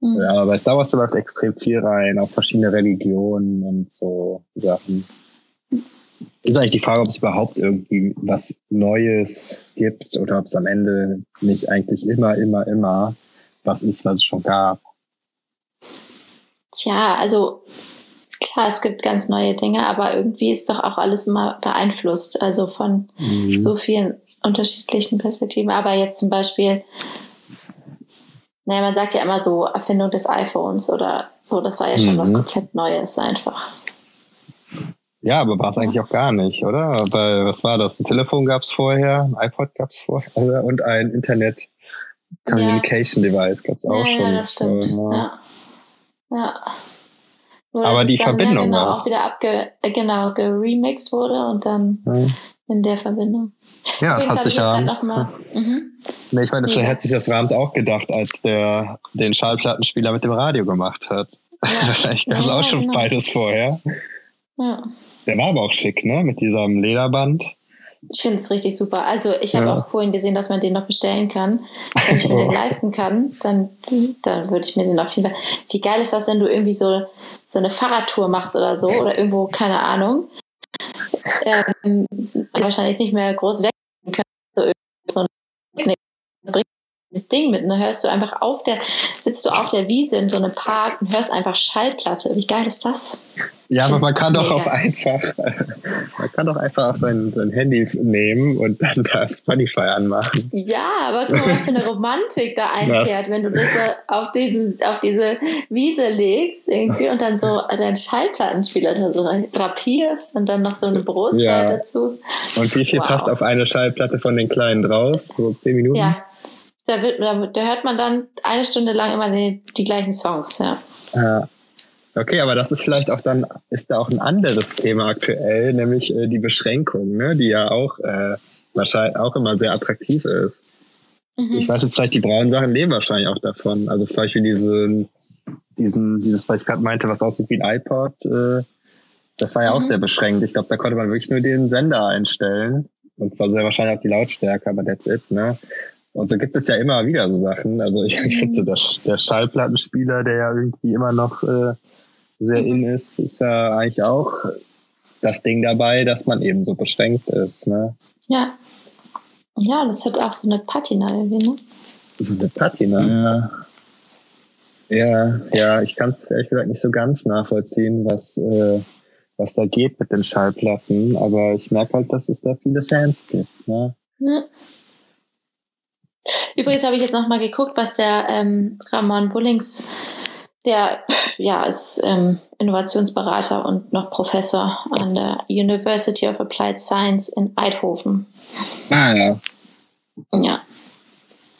Mhm. Ja, aber bei Star Wars da läuft extrem viel rein, auch verschiedene Religionen und so Sachen. ist eigentlich die Frage, ob es überhaupt irgendwie was Neues gibt oder ob es am Ende nicht eigentlich immer, immer, immer was ist, was es schon gab. Tja, also klar, es gibt ganz neue Dinge, aber irgendwie ist doch auch alles immer beeinflusst, also von mhm. so vielen unterschiedlichen Perspektiven. Aber jetzt zum Beispiel, naja, man sagt ja immer so Erfindung des iPhones oder so, das war ja schon mhm. was komplett Neues einfach. Ja, aber war es eigentlich auch gar nicht, oder? Weil, was war das? Ein Telefon gab es vorher, ein iPod gab es vorher also, und ein Internet Communication ja. Device gab es auch ja, schon. Ja, das stimmt. So, ja. ja. Nur, aber die Verbindung genau auch wieder abge äh, genau geremixed wurde und dann ja. in der Verbindung. Ja, das hat sich ja. Mhm. nee, ich meine, vielleicht hat sich das Rams auch gedacht, als der den Schallplattenspieler mit dem Radio gemacht hat. Ja. <laughs> Wahrscheinlich gab es ja, auch schon genau. beides vorher. Ja. Der war aber auch schick, ne? Mit diesem Lederband. Ich finde es richtig super. Also ich habe ja. auch vorhin gesehen, dass man den noch bestellen kann. Wenn ich mir den <laughs> leisten kann, dann, dann würde ich mir den auf jeden Fall. Wie geil ist das, wenn du irgendwie so, so eine Fahrradtour machst oder so oder irgendwo, keine Ahnung. Ähm, wahrscheinlich nicht mehr groß weg können. So, so dieses Ding mit. Und dann hörst du einfach auf der, sitzt du auf der Wiese in so einem Park und hörst einfach Schallplatte. Wie geil ist das? Ja, aber man kann doch auch einfach, man kann doch einfach sein, sein Handy nehmen und dann das Spotify anmachen. Ja, aber guck mal, was für eine Romantik da <laughs> einkehrt, wenn du das auf, dieses, auf diese Wiese legst irgendwie und dann so deinen Schallplattenspieler da so drapierst und dann noch so eine Brotzeit ja. dazu. Und wie viel wow. passt auf eine Schallplatte von den Kleinen drauf? So zehn Minuten? Ja, da, wird, da, da hört man dann eine Stunde lang immer die, die gleichen Songs, ja. Ja. Okay, aber das ist vielleicht auch dann, ist da auch ein anderes Thema aktuell, nämlich äh, die Beschränkung, ne, die ja auch äh, wahrscheinlich auch immer sehr attraktiv ist. Mhm. Ich weiß nicht, vielleicht die braunen Sachen leben wahrscheinlich auch davon. Also vielleicht wie diese, diesen, dieses, was ich gerade meinte, was aussieht wie ein iPod, äh, das war ja mhm. auch sehr beschränkt. Ich glaube, da konnte man wirklich nur den Sender einstellen und war sehr wahrscheinlich auch die Lautstärke, aber that's it, ne? Und so gibt es ja immer wieder so Sachen. Also ich, ich finde so, der, der Schallplattenspieler, der ja irgendwie immer noch äh, sehr in ist, ist ja eigentlich auch das Ding dabei, dass man eben so beschränkt ist. Ne? Ja. Ja, das hat auch so eine Patina irgendwie, ne? So eine Patina, ja. Ja, ja, ich kann es ehrlich gesagt nicht so ganz nachvollziehen, was, äh, was da geht mit den Schallplatten, aber ich merke halt, dass es da viele Fans gibt. Ne? Ja. Übrigens habe ich jetzt nochmal geguckt, was der ähm, Ramon Bullings, der ja, ist ähm, Innovationsberater und noch Professor an der University of Applied Science in Eindhoven. Ah ja. Ja.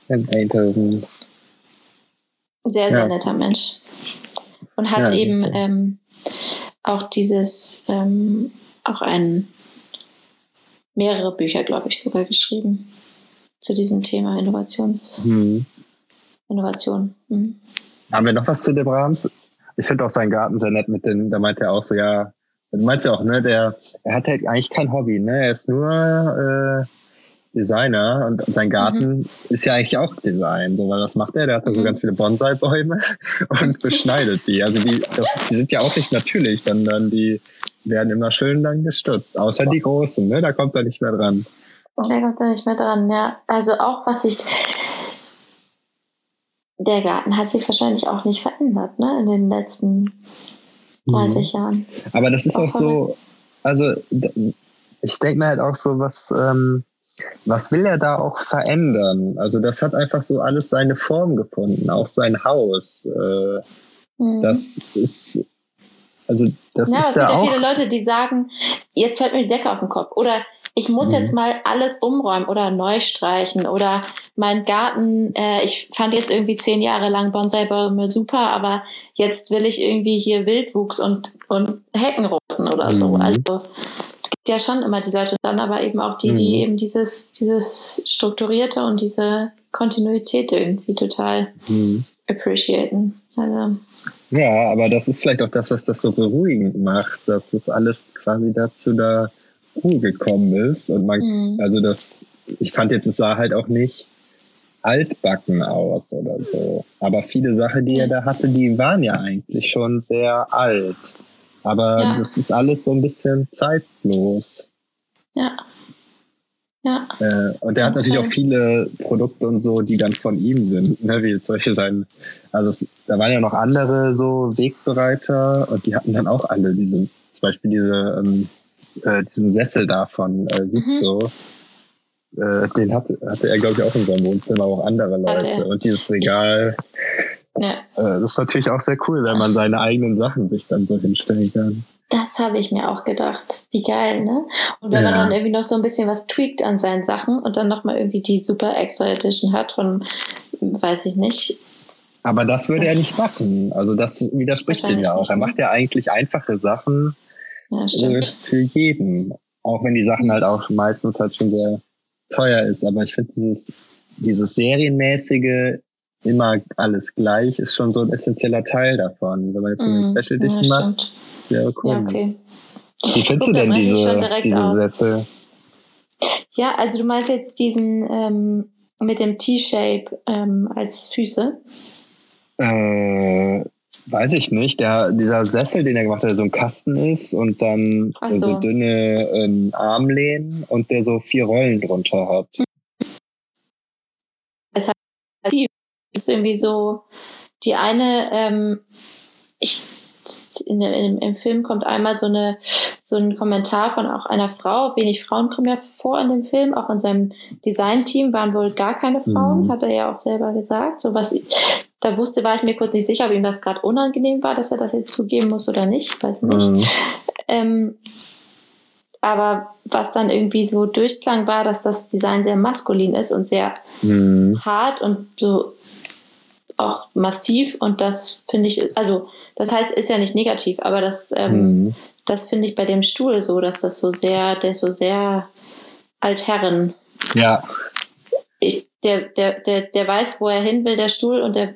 In Eindhoven. Sehr, sehr ja. netter Mensch. Und hat ja, eben ähm, auch dieses, ähm, auch ein, mehrere Bücher, glaube ich, sogar geschrieben zu diesem Thema Innovations, hm. Innovation. Hm. Haben wir noch was zu dem Rams? Ich finde auch seinen Garten sehr nett mit den, da meint er auch so, ja, du meinst ja auch, ne, der, er hat halt eigentlich kein Hobby, ne, er ist nur äh, Designer und sein Garten mhm. ist ja eigentlich auch Design, so, weil was macht er? Der hat da so mhm. ganz viele Bonsai-Bäume <laughs> und <laughs> beschneidet die. Also die, das, die sind ja auch nicht natürlich, sondern die werden immer schön dann gestutzt. Außer die großen, ne, da kommt er nicht mehr dran. Der kommt da nicht mehr dran, ja. Also auch was sich. Der Garten hat sich wahrscheinlich auch nicht verändert, ne, in den letzten 30 mhm. Jahren. Aber das ist auch, auch so, also ich denke mir halt auch so, was, ähm, was will er da auch verändern? Also das hat einfach so alles seine Form gefunden, auch sein Haus. Äh, mhm. Das ist, also das ja, ist es ja gibt auch. ja viele Leute, die sagen, jetzt fällt mir die Decke auf den Kopf. Oder ich muss mhm. jetzt mal alles umräumen oder neu streichen oder mein Garten, äh, ich fand jetzt irgendwie zehn Jahre lang Bonsai-Bäume super, aber jetzt will ich irgendwie hier Wildwuchs und, und Heckenrosen oder so. Mhm. Also gibt ja schon immer die Leute dann aber eben auch die, die mhm. eben dieses, dieses Strukturierte und diese Kontinuität irgendwie total mhm. appreciaten. Also. Ja, aber das ist vielleicht auch das, was das so beruhigend macht, dass es alles quasi dazu da gekommen ist. Und man, mhm. also das, ich fand jetzt, es sah halt auch nicht altbacken aus oder so. Aber viele Sachen, die er da hatte, die waren ja eigentlich schon sehr alt. Aber ja. das ist alles so ein bisschen zeitlos. Ja. Ja. Äh, und der hat natürlich auch viele Produkte und so, die dann von ihm sind, ne? wie zum Beispiel sein, also es, da waren ja noch andere so Wegbereiter und die hatten dann auch alle diese, zum Beispiel diese, ähm, äh, diesen Sessel da von äh, Vizzo. Mhm. Äh, den hatte, hatte er, glaube ich, auch in seinem Wohnzimmer, auch andere Leute. Und dieses Regal. Ja. Äh, das ist natürlich auch sehr cool, wenn man seine eigenen Sachen sich dann so hinstellen kann. Das habe ich mir auch gedacht. Wie geil, ne? Und wenn ja. man dann irgendwie noch so ein bisschen was tweakt an seinen Sachen und dann nochmal irgendwie die super extra Edition hat von, weiß ich nicht. Aber das würde das er nicht machen. Also das widerspricht ihm ja auch. Er ne? macht ja eigentlich einfache Sachen ja, äh, für jeden. Auch wenn die Sachen halt auch meistens halt schon sehr teuer ist. Aber ich finde dieses, dieses serienmäßige immer alles gleich ist schon so ein essentieller Teil davon. Wenn man jetzt mm, eine Special Edition ja, macht, ja, cool. Ja, okay. Wie findest du denn diese, diese Sessel? Ja, also du meinst jetzt diesen ähm, mit dem T-Shape ähm, als Füße? Äh, weiß ich nicht. Der, dieser Sessel, den er gemacht hat, der so ein Kasten ist und dann so. so. dünne ähm, Armlehnen und der so vier Rollen drunter hat. Es hat ist irgendwie so die eine, ähm, ich in, in, im Film kommt einmal so eine so ein Kommentar von auch einer Frau. Wenig Frauen kommen ja vor in dem Film. Auch in seinem Designteam waren wohl gar keine Frauen, mhm. hat er ja auch selber gesagt. So was, da wusste, war ich mir kurz nicht sicher, ob ihm das gerade unangenehm war, dass er das jetzt zugeben muss oder nicht. Weiß nicht. Mhm. Ähm, aber was dann irgendwie so durchklang, war, dass das Design sehr maskulin ist und sehr mhm. hart und so auch massiv und das finde ich, also das heißt, ist ja nicht negativ, aber das, ähm, mhm. das finde ich bei dem Stuhl so, dass das so sehr, der ist so sehr Altherren. Ja. Ich, der, der, der, der weiß, wo er hin will, der Stuhl, und der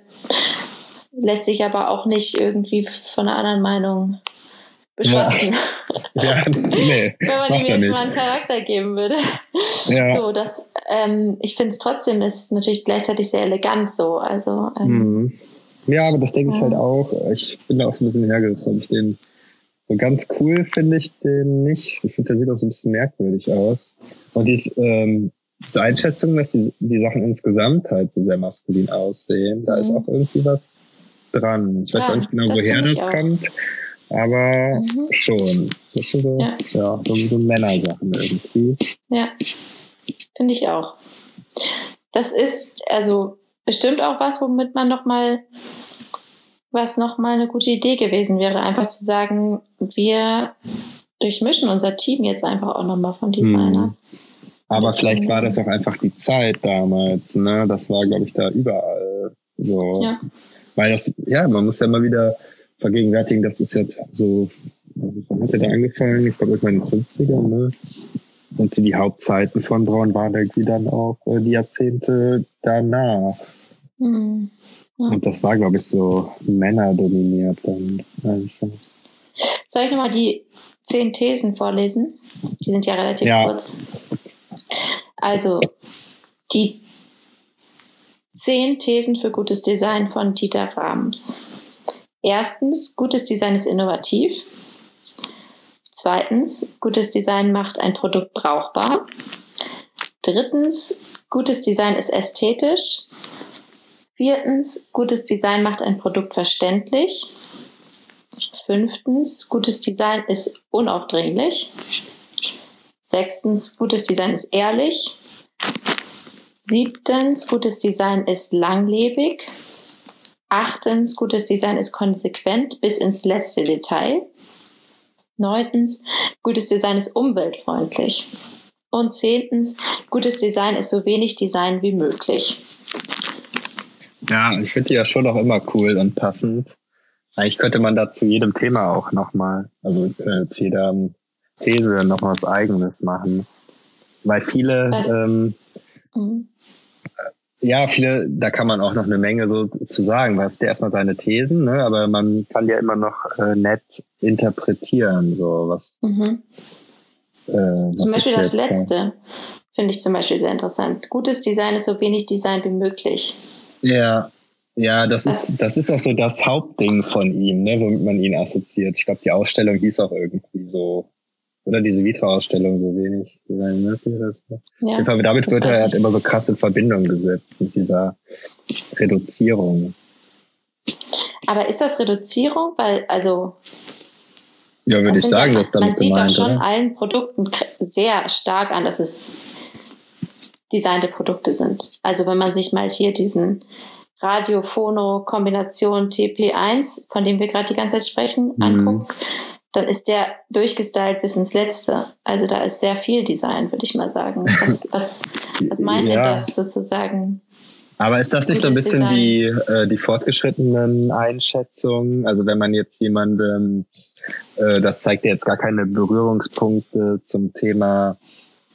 lässt sich aber auch nicht irgendwie von einer anderen Meinung beschwatzen. Ja. ja nee, <laughs> Wenn man ihm jetzt mal einen Charakter geben würde. Ja. So, das, ähm, ich finde es trotzdem, ist natürlich gleichzeitig sehr elegant so. Also, ähm, mhm. Ja, aber das denke ich halt auch. Ich bin da auch so ein bisschen hergerissen, ob ich den so ganz cool finde ich den nicht. Ich finde, der sieht auch so ein bisschen merkwürdig aus. Und dies, ähm, diese Einschätzung, dass die, die Sachen insgesamt halt so sehr maskulin aussehen, da mhm. ist auch irgendwie was dran. Ich weiß ja, auch nicht genau, woher das kommt. Aber mhm. schon. Das sind so, ja. ja so, so Männersachen irgendwie. Ja, finde ich auch. Das ist also bestimmt auch was, womit man nochmal, was nochmal eine gute Idee gewesen wäre, einfach zu sagen, wir durchmischen unser Team jetzt einfach auch nochmal von Designern. Mhm. Aber vielleicht war das auch einfach die Zeit damals, ne? Das war, glaube ich, da überall so. Ja. Weil das, ja, man muss ja mal wieder vergegenwärtigen, das ist jetzt so, wann hat er da angefangen? Ich glaube, irgendwann in den 50ern, ne? Und die Hauptzeiten von Braun waren irgendwie dann auch äh, die Jahrzehnte danach. Mhm. Ja. Und das war, glaube ich, so männerdominiert dann einfach. Soll ich nochmal die zehn Thesen vorlesen? Die sind ja relativ ja. kurz. Also, die zehn Thesen für gutes Design von Dieter Rams. Erstens, gutes Design ist innovativ. Zweitens, gutes Design macht ein Produkt brauchbar. Drittens, gutes Design ist ästhetisch. Viertens, gutes Design macht ein Produkt verständlich. Fünftens, gutes Design ist unaufdringlich. Sechstens, gutes Design ist ehrlich. Siebtens, gutes Design ist langlebig. Achtens, gutes Design ist konsequent bis ins letzte Detail. Neuntens, gutes Design ist umweltfreundlich. Und zehntens, gutes Design ist so wenig Design wie möglich. Ja, ich finde die ja schon auch immer cool und passend. Eigentlich könnte man da zu jedem Thema auch nochmal, also äh, zu jeder These noch was Eigenes machen. Weil viele ähm, mhm ja, viele, da kann man auch noch eine Menge so zu sagen. Du hast ja erstmal deine Thesen, ne? aber man kann ja immer noch äh, nett interpretieren, so was. Mhm. Äh, was zum Beispiel das letzte finde ich zum Beispiel sehr interessant. Gutes Design ist so wenig Design wie möglich. Ja, Ja, das ist, das ist auch so das Hauptding von ihm, ne, womit man ihn assoziiert. Ich glaube, die Ausstellung hieß auch irgendwie so, oder diese Vitra-Ausstellung so wenig. Design Murphy oder so. Ja, Auf Fall, damit wird er halt immer so krass in Verbindung gesetzt mit dieser Reduzierung. Aber ist das Reduzierung? Weil, also. Ja, würde ich sagen, ja, dass damit Man sieht gemeint, doch schon oder? allen Produkten sehr stark an, dass es designte Produkte sind. Also wenn man sich mal hier diesen Radio-Phono-Kombination TP1, von dem wir gerade die ganze Zeit sprechen, Mhm. anguckt, dann ist der durchgestylt bis ins Letzte. Also da ist sehr viel Design, würde ich mal sagen. Was, <laughs> was, was meint Ja. das sozusagen? Aber ist das nicht so ein bisschen Design. die, äh, die fortgeschrittenen Einschätzungen? Also wenn man jetzt jemandem, äh, das zeigt ja jetzt gar keine Berührungspunkte zum Thema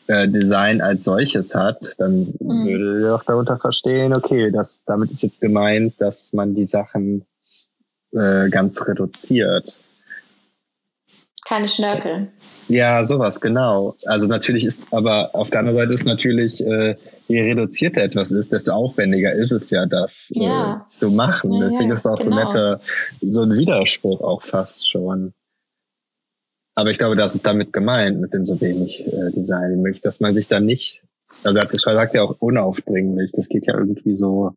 äh, Design als solches hat, dann Mhm. würde er doch darunter verstehen, okay, das, damit ist jetzt gemeint, dass man die Sachen äh, ganz reduziert. Keine Schnörkel. Ja, sowas, genau. Also natürlich ist, aber auf der anderen Seite ist natürlich, äh, je reduzierter etwas ist, desto aufwendiger ist es ja, das Ja. äh, zu machen. Ja, ja, Deswegen ist es auch so genau. netter, so ein Widerspruch auch fast schon. Aber ich glaube, das ist damit gemeint, mit dem so wenig äh, Design wie möglich, dass man sich dann nicht, also er sagt ja auch unaufdringlich, das geht ja irgendwie so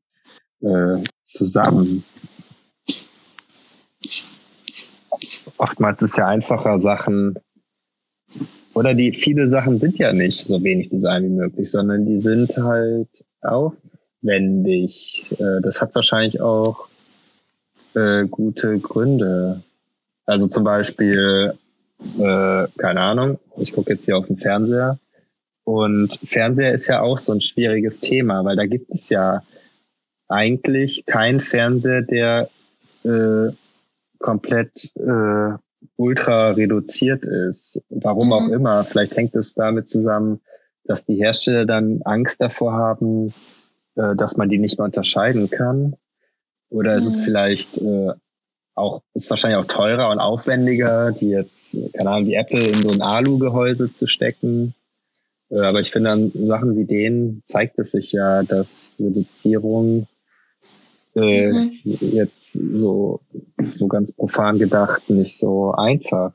äh, zusammen. Oftmals ist ja einfacher Sachen, oder die viele Sachen sind ja nicht so wenig Design wie möglich, sondern die sind halt aufwendig. Äh, das hat wahrscheinlich auch äh, gute Gründe. Also zum Beispiel, äh, keine Ahnung, ich gucke jetzt hier auf den Fernseher und Fernseher ist ja auch so ein schwieriges Thema, weil da gibt es ja eigentlich keinen Fernseher, der äh, komplett äh, ultra reduziert ist. Warum Mhm. auch immer. Vielleicht hängt es damit zusammen, dass die Hersteller dann Angst davor haben, äh, dass man die nicht mehr unterscheiden kann. Oder ist es Mhm. vielleicht äh, auch, ist wahrscheinlich auch teurer und aufwendiger, die jetzt, keine Ahnung, wie Apple in so ein Alu-Gehäuse zu stecken. Äh, aber ich finde, an Sachen wie denen zeigt es sich ja, dass Reduzierung äh, Mhm. jetzt so, so ganz profan gedacht nicht so einfach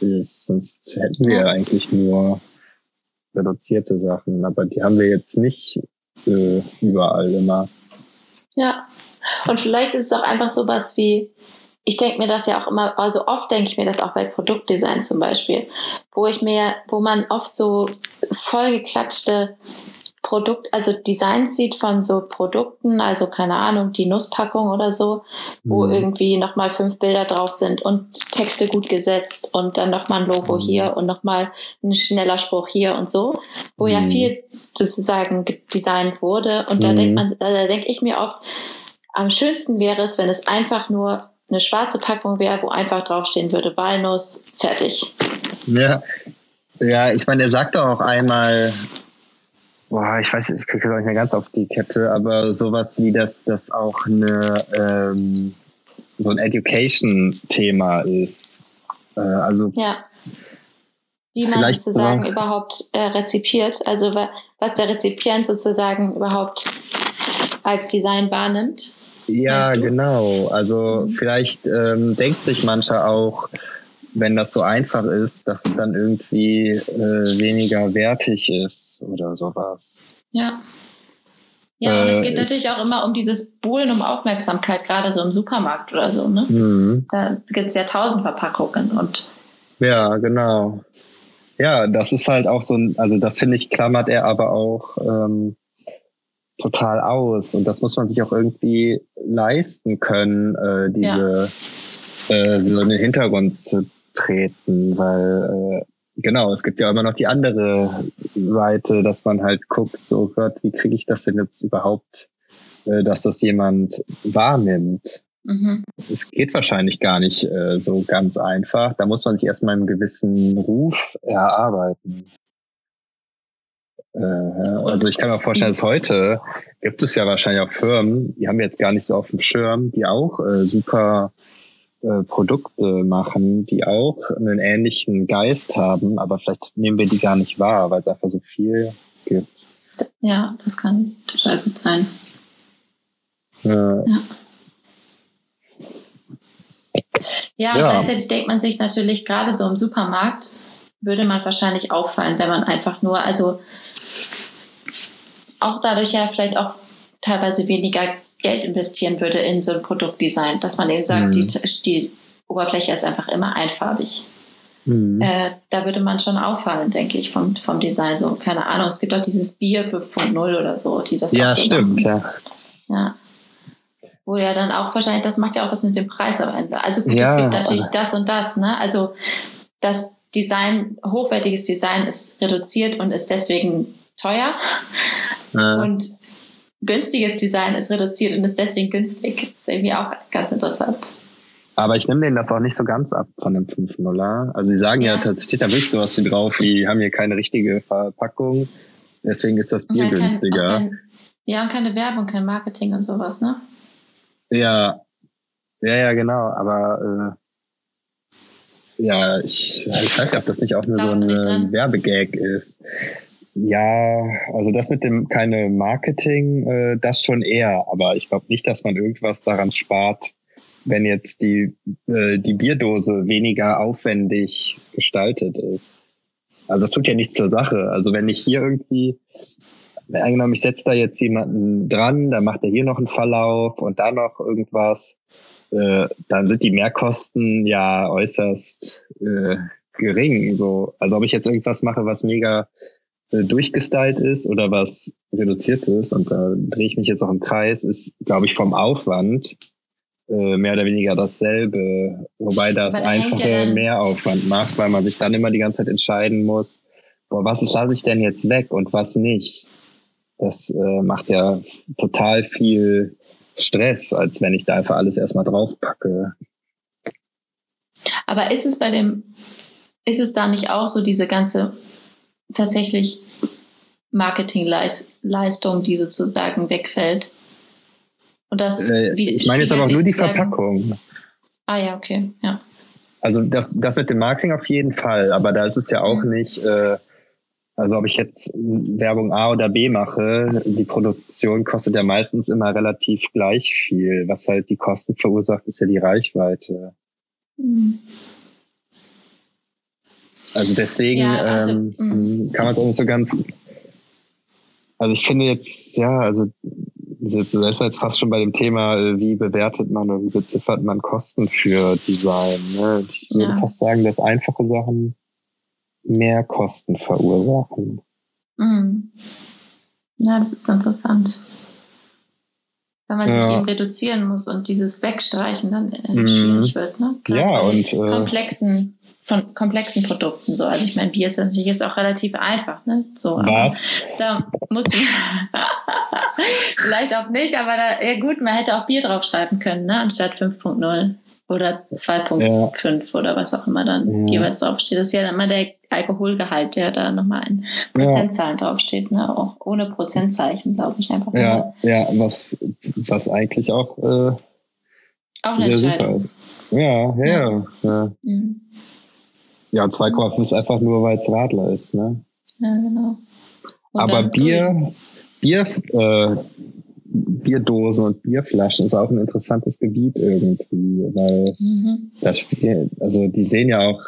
ist. Sonst hätten wir Ja. eigentlich nur reduzierte Sachen, aber die haben wir jetzt nicht äh, überall immer. Ja. Und vielleicht ist es auch einfach sowas wie, ich denke mir das ja auch immer, also oft denke ich mir das auch bei Produktdesign zum Beispiel, wo ich mir, wo man oft so vollgeklatschte Produkt, also Designs sieht von so Produkten, also keine Ahnung, die Nusspackung oder so, wo Mhm. irgendwie nochmal fünf Bilder drauf sind und Texte gut gesetzt und dann nochmal ein Logo Mhm. hier und nochmal ein schneller Spruch hier und so, wo ja Mhm. viel sozusagen designt wurde. Und da Mhm. denkt man, da denke ich mir oft, am schönsten wäre es, wenn es einfach nur eine schwarze Packung wäre, wo einfach draufstehen würde, Walnuss, fertig. Ja, ja, ich meine, er sagte auch einmal, boah, ich weiß, ich kriege das auch nicht mehr ganz auf die Kette, aber sowas wie das, das auch eine ähm, so ein Education-Thema ist. Äh, also Ja. Wie man Vielleicht sozusagen aber- überhaupt äh, rezipiert, also wa- was der Rezipient sozusagen überhaupt als Design wahrnimmt. Ja, genau. Also Mhm. vielleicht ähm, denkt sich mancher auch, wenn das so einfach ist, dass es dann irgendwie äh, weniger wertig ist oder sowas. Ja. Ja, und es Äh, geht natürlich auch immer um dieses Buhlen um Aufmerksamkeit, gerade so im Supermarkt oder so. Ne? Mhm. Da gibt es ja tausend Verpackungen und Ja, genau. Ja, das ist halt auch so ein, also das finde ich, klammert er aber auch ähm, total aus. Und das muss man sich auch irgendwie leisten können, äh, diese äh, so in den Hintergrund zu treten, weil äh, genau, es gibt ja immer noch die andere Seite, dass man halt guckt, so oh Gott, wie kriege ich das denn jetzt überhaupt, äh, dass das jemand wahrnimmt mhm. es geht wahrscheinlich gar nicht äh, so ganz einfach. Da muss man sich erstmal einen gewissen Ruf erarbeiten. Äh, also ich kann mir vorstellen, dass heute gibt es ja wahrscheinlich auch Firmen, die haben jetzt gar nicht so auf dem Schirm, die auch äh, super äh, Produkte machen, die auch einen ähnlichen Geist haben, aber vielleicht nehmen wir die gar nicht wahr, weil es einfach so viel gibt. ja, das kann total gut sein. Ja. Ja. Ja, Ja. gleichzeitig denkt man sich natürlich, gerade so im Supermarkt würde man wahrscheinlich auffallen, wenn man einfach nur, also auch dadurch ja vielleicht auch teilweise weniger Geld investieren würde in so ein Produktdesign, dass man eben sagt, Mhm. die, die Oberfläche ist einfach immer einfarbig. Mhm. Äh, da würde man schon auffallen, denke ich, vom, vom Design. So, keine Ahnung, es gibt auch dieses Bier 5.0 oder so, die das ja, so stimmt, machen. ja. Ja. Wo ja dann auch wahrscheinlich, das macht ja auch was mit dem Preis am Ende. Also gut, Ja, es gibt natürlich das und das, ne? Also das Design, hochwertiges Design ist reduziert und ist deswegen teuer. Ja. Und günstiges Design ist reduziert und ist deswegen günstig. ist irgendwie auch ganz interessant. Aber ich nehme denen das auch nicht so ganz ab von dem 5.0er. Also sie sagen ja, Ja. tatsächlich da wirklich sowas wie drauf, die haben hier keine richtige Verpackung. Deswegen ist das Bier kein- günstiger. auch kein, ja, und keine Werbung, kein Marketing und sowas, ne? Ja, ja, ja, genau. Aber äh, ja, ich, ich weiß ja, ob das nicht auch nur Glaubst so ein? Werbegag ist. Ja, also das mit dem keine Marketing, äh, das schon eher. Aber ich glaube nicht, dass man irgendwas daran spart, wenn jetzt die äh, die Bierdose weniger aufwendig gestaltet ist. Also es tut ja nichts zur Sache. Also wenn ich hier irgendwie angenommen, ich setze da jetzt jemanden dran, dann macht er hier noch einen Verlauf und da noch irgendwas, äh, dann sind die Mehrkosten ja äußerst äh, gering. So, also ob ich jetzt irgendwas mache, was mega durchgestylt ist oder was reduziert ist, und da drehe ich mich jetzt auch im Kreis, ist, glaube ich, vom Aufwand äh, mehr oder weniger dasselbe, wobei das da einfache ja mehr Aufwand macht, weil man sich dann immer die ganze Zeit entscheiden muss, boah, was ist, lasse ich denn jetzt weg und was nicht. Das äh, macht ja total viel Stress, als wenn ich da einfach alles erstmal draufpacke. Aber ist es bei dem, ist es da nicht auch so diese ganze tatsächlich Marketingleistung, die sozusagen wegfällt? Und das, Äh, wie- ich meine jetzt aber auch nur die Verpackung. Ah ja, okay, ja. Also das, das mit dem Marketing auf jeden Fall, aber da ist es ja auch Mhm. nicht, äh, also ob ich jetzt Werbung A oder B mache, die Produktion kostet ja meistens immer relativ gleich viel. Was halt die Kosten verursacht, ist ja die Reichweite. Mhm. Also deswegen Ja, also, ähm, mm. kann man es auch nicht so ganz. Also ich finde jetzt, ja, also jetzt, da ist man jetzt fast schon bei dem Thema, äh, wie bewertet man oder wie beziffert man Kosten für Design. Ne? Ich würde Ja. fast sagen, dass einfache Sachen mehr Kosten verursachen. Mhm. Ja, das ist interessant. Weil man sich Ja. eben reduzieren muss und dieses Wegstreichen dann äh, Mhm. schwierig wird, ne? Gerade Ja, und, äh, komplexen, von komplexen Produkten so. Also ich meine, Bier ist natürlich jetzt auch relativ einfach, ne? So, Was? da musste <laughs> vielleicht auch nicht, aber da, ja gut, man hätte auch Bier draufschreiben können, ne? Anstatt 5.0 oder 2.5 oder was auch immer dann Ja. jeweils draufsteht. Das ist ja dann immer der Alkoholgehalt, der da nochmal in Ja. Prozentzahlen draufsteht, ne? Auch ohne Prozentzeichen, glaube ich, einfach. Ja, ja, was, was eigentlich auch äh, Auch eine sehr super Entscheidung. ist. Ja, ja, ja. Ja, Mhm. Ja 2,5 ist einfach nur, weil es Radler ist, ne? Ja, genau. Und Aber Bier, Bier, äh, Bierdosen und Bierflaschen ist auch ein interessantes Gebiet irgendwie, weil Mhm. da spielen, also die sehen ja auch,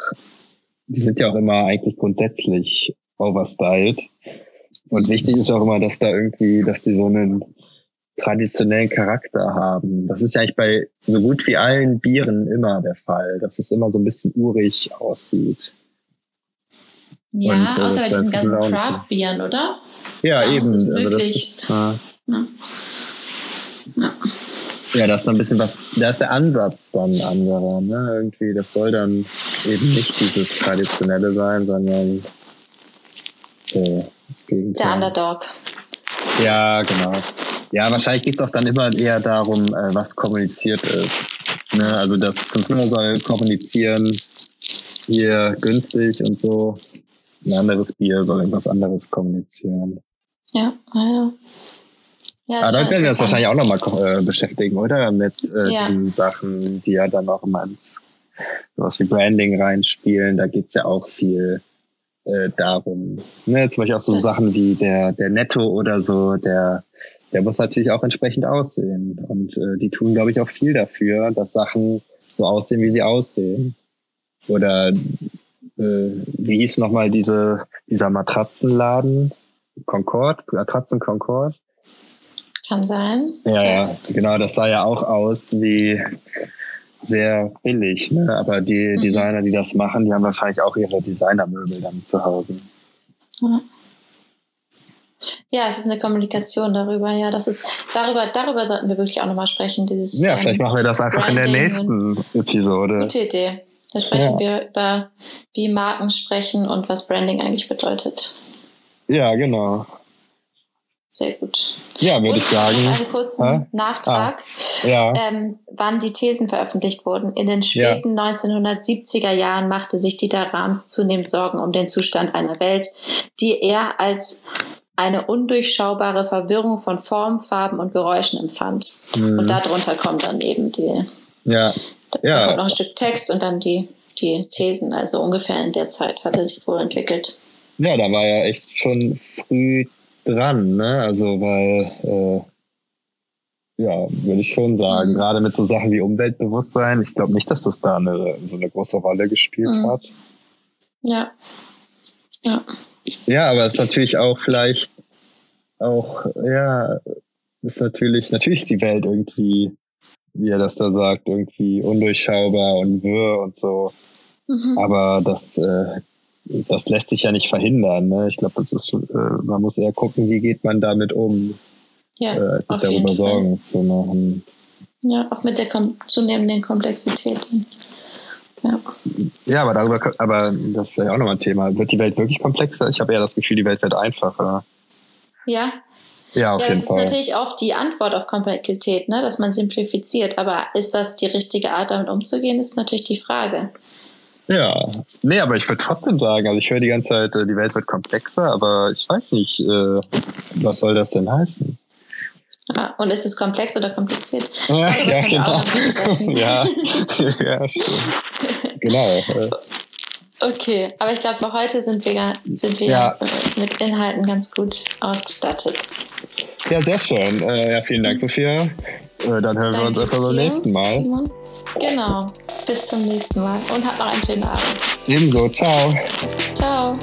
die sind ja auch immer eigentlich grundsätzlich overstyled. Und wichtig ist auch immer, dass da irgendwie, dass die so einen traditionellen Charakter haben. Das ist ja eigentlich bei so gut wie allen Bieren immer der Fall, dass es immer so ein bisschen urig aussieht. Ja, Und, äh, außer bei diesen ganzen. Craft-Bieren, oder? Ja, Da eben. Also das ist, äh, Ja. Ja. Ja, das ist dann ein bisschen was, da ist der Ansatz dann anderer, ne? Irgendwie, das soll dann eben nicht dieses Traditionelle sein, sondern äh, das Gegenteil. Der Underdog. Ja, genau. Ja, wahrscheinlich geht's auch dann immer eher darum, äh, was kommuniziert ist. Ne? Also das Consumer soll kommunizieren, hier günstig und so. Ein anderes Bier soll irgendwas anderes kommunizieren. Ja, ah, ja. Ja, Aber damit werden wir uns wahrscheinlich auch nochmal äh, beschäftigen, oder? Mit äh, Ja. diesen Sachen, die ja dann auch immer ins sowas wie Branding reinspielen. Da geht's ja auch viel äh, darum. Ne? Zum Beispiel auch so Das- Sachen wie der, der Netto oder so, der der muss natürlich auch entsprechend aussehen. Und äh, die tun, glaube ich, auch viel dafür, dass Sachen so aussehen, wie sie aussehen. Oder äh, wie hieß nochmal diese, dieser Matratzenladen? Concord? Matratzen Concord? Kann sein. Ja, ja, genau, das sah ja auch aus wie sehr billig, ne? aber die mhm. Designer, die das machen, die haben wahrscheinlich auch ihre Designermöbel dann zu Hause. Ja. Ja, es ist eine Kommunikation darüber. Ja, das ist darüber. Darüber sollten wir wirklich auch nochmal sprechen. Dieses, ja, vielleicht ähm, machen wir das einfach Branding in der nächsten Episode. Gute Idee. Da sprechen ja. wir über, wie Marken sprechen und was Branding eigentlich bedeutet. Ja, genau. Sehr gut. Ja, würde ich sagen. Einen kurzen äh? Nachtrag, ah, ja. ähm, wann die Thesen veröffentlicht wurden. In den späten ja. 1970er Jahren machte sich Dieter Rahms zunehmend Sorgen um den Zustand einer Welt, die er als eine undurchschaubare Verwirrung von Form, Farben und Geräuschen empfand. Mhm. Und darunter kommt dann eben die. Ja. Da, ja. da kommt noch ein Stück Text und dann die, die Thesen. Also ungefähr in der Zeit hat er sich wohl entwickelt. Ja, da war er echt schon früh dran, ne? Also weil äh, ja, würde ich schon sagen, mhm. gerade mit so Sachen wie Umweltbewusstsein, ich glaube nicht, dass das da eine, so eine große Rolle gespielt mhm. hat. Ja. Ja. Ja, aber es ist natürlich auch vielleicht auch, ja, ist natürlich, natürlich ist die Welt irgendwie, wie er das da sagt, irgendwie undurchschaubar und wirr und so. Mhm. Aber das äh, das lässt sich ja nicht verhindern. Ne? Ich glaube, das ist schon, äh, man muss eher gucken, wie geht man damit um, ja, äh, sich darüber Sorgen Fall. zu machen. Ja, auch mit der kom zunehmenden Komplexität. Ja. ja, aber darüber, aber das ist vielleicht auch nochmal ein Thema. Wird die Welt wirklich komplexer? Ich habe eher das Gefühl, die Welt wird einfacher. Ja. Ja, auf ja, jeden das Fall. ist natürlich oft die Antwort auf Komplexität, ne? dass man simplifiziert. Aber ist das die richtige Art, damit umzugehen, ist natürlich die Frage. Ja, nee, aber ich würde trotzdem sagen, also ich höre die ganze Zeit, äh, die Welt wird komplexer, aber ich weiß nicht, äh, was soll das denn heißen? Und ist es komplex oder kompliziert? <laughs> <laughs> Ja, ja <laughs> genau. ja, ja, stimmt. Genau. Okay, aber ich glaube, für heute sind wir, sind wir ja. mit Inhalten ganz gut ausgestattet. Ja, sehr schön. Äh, ja, vielen Dank, Sophia. Äh, dann hören Danke wir uns einfach beim nächsten Mal. Simon. Genau. Bis zum nächsten Mal und habt noch einen schönen Abend. Ebenso. Ciao. Ciao.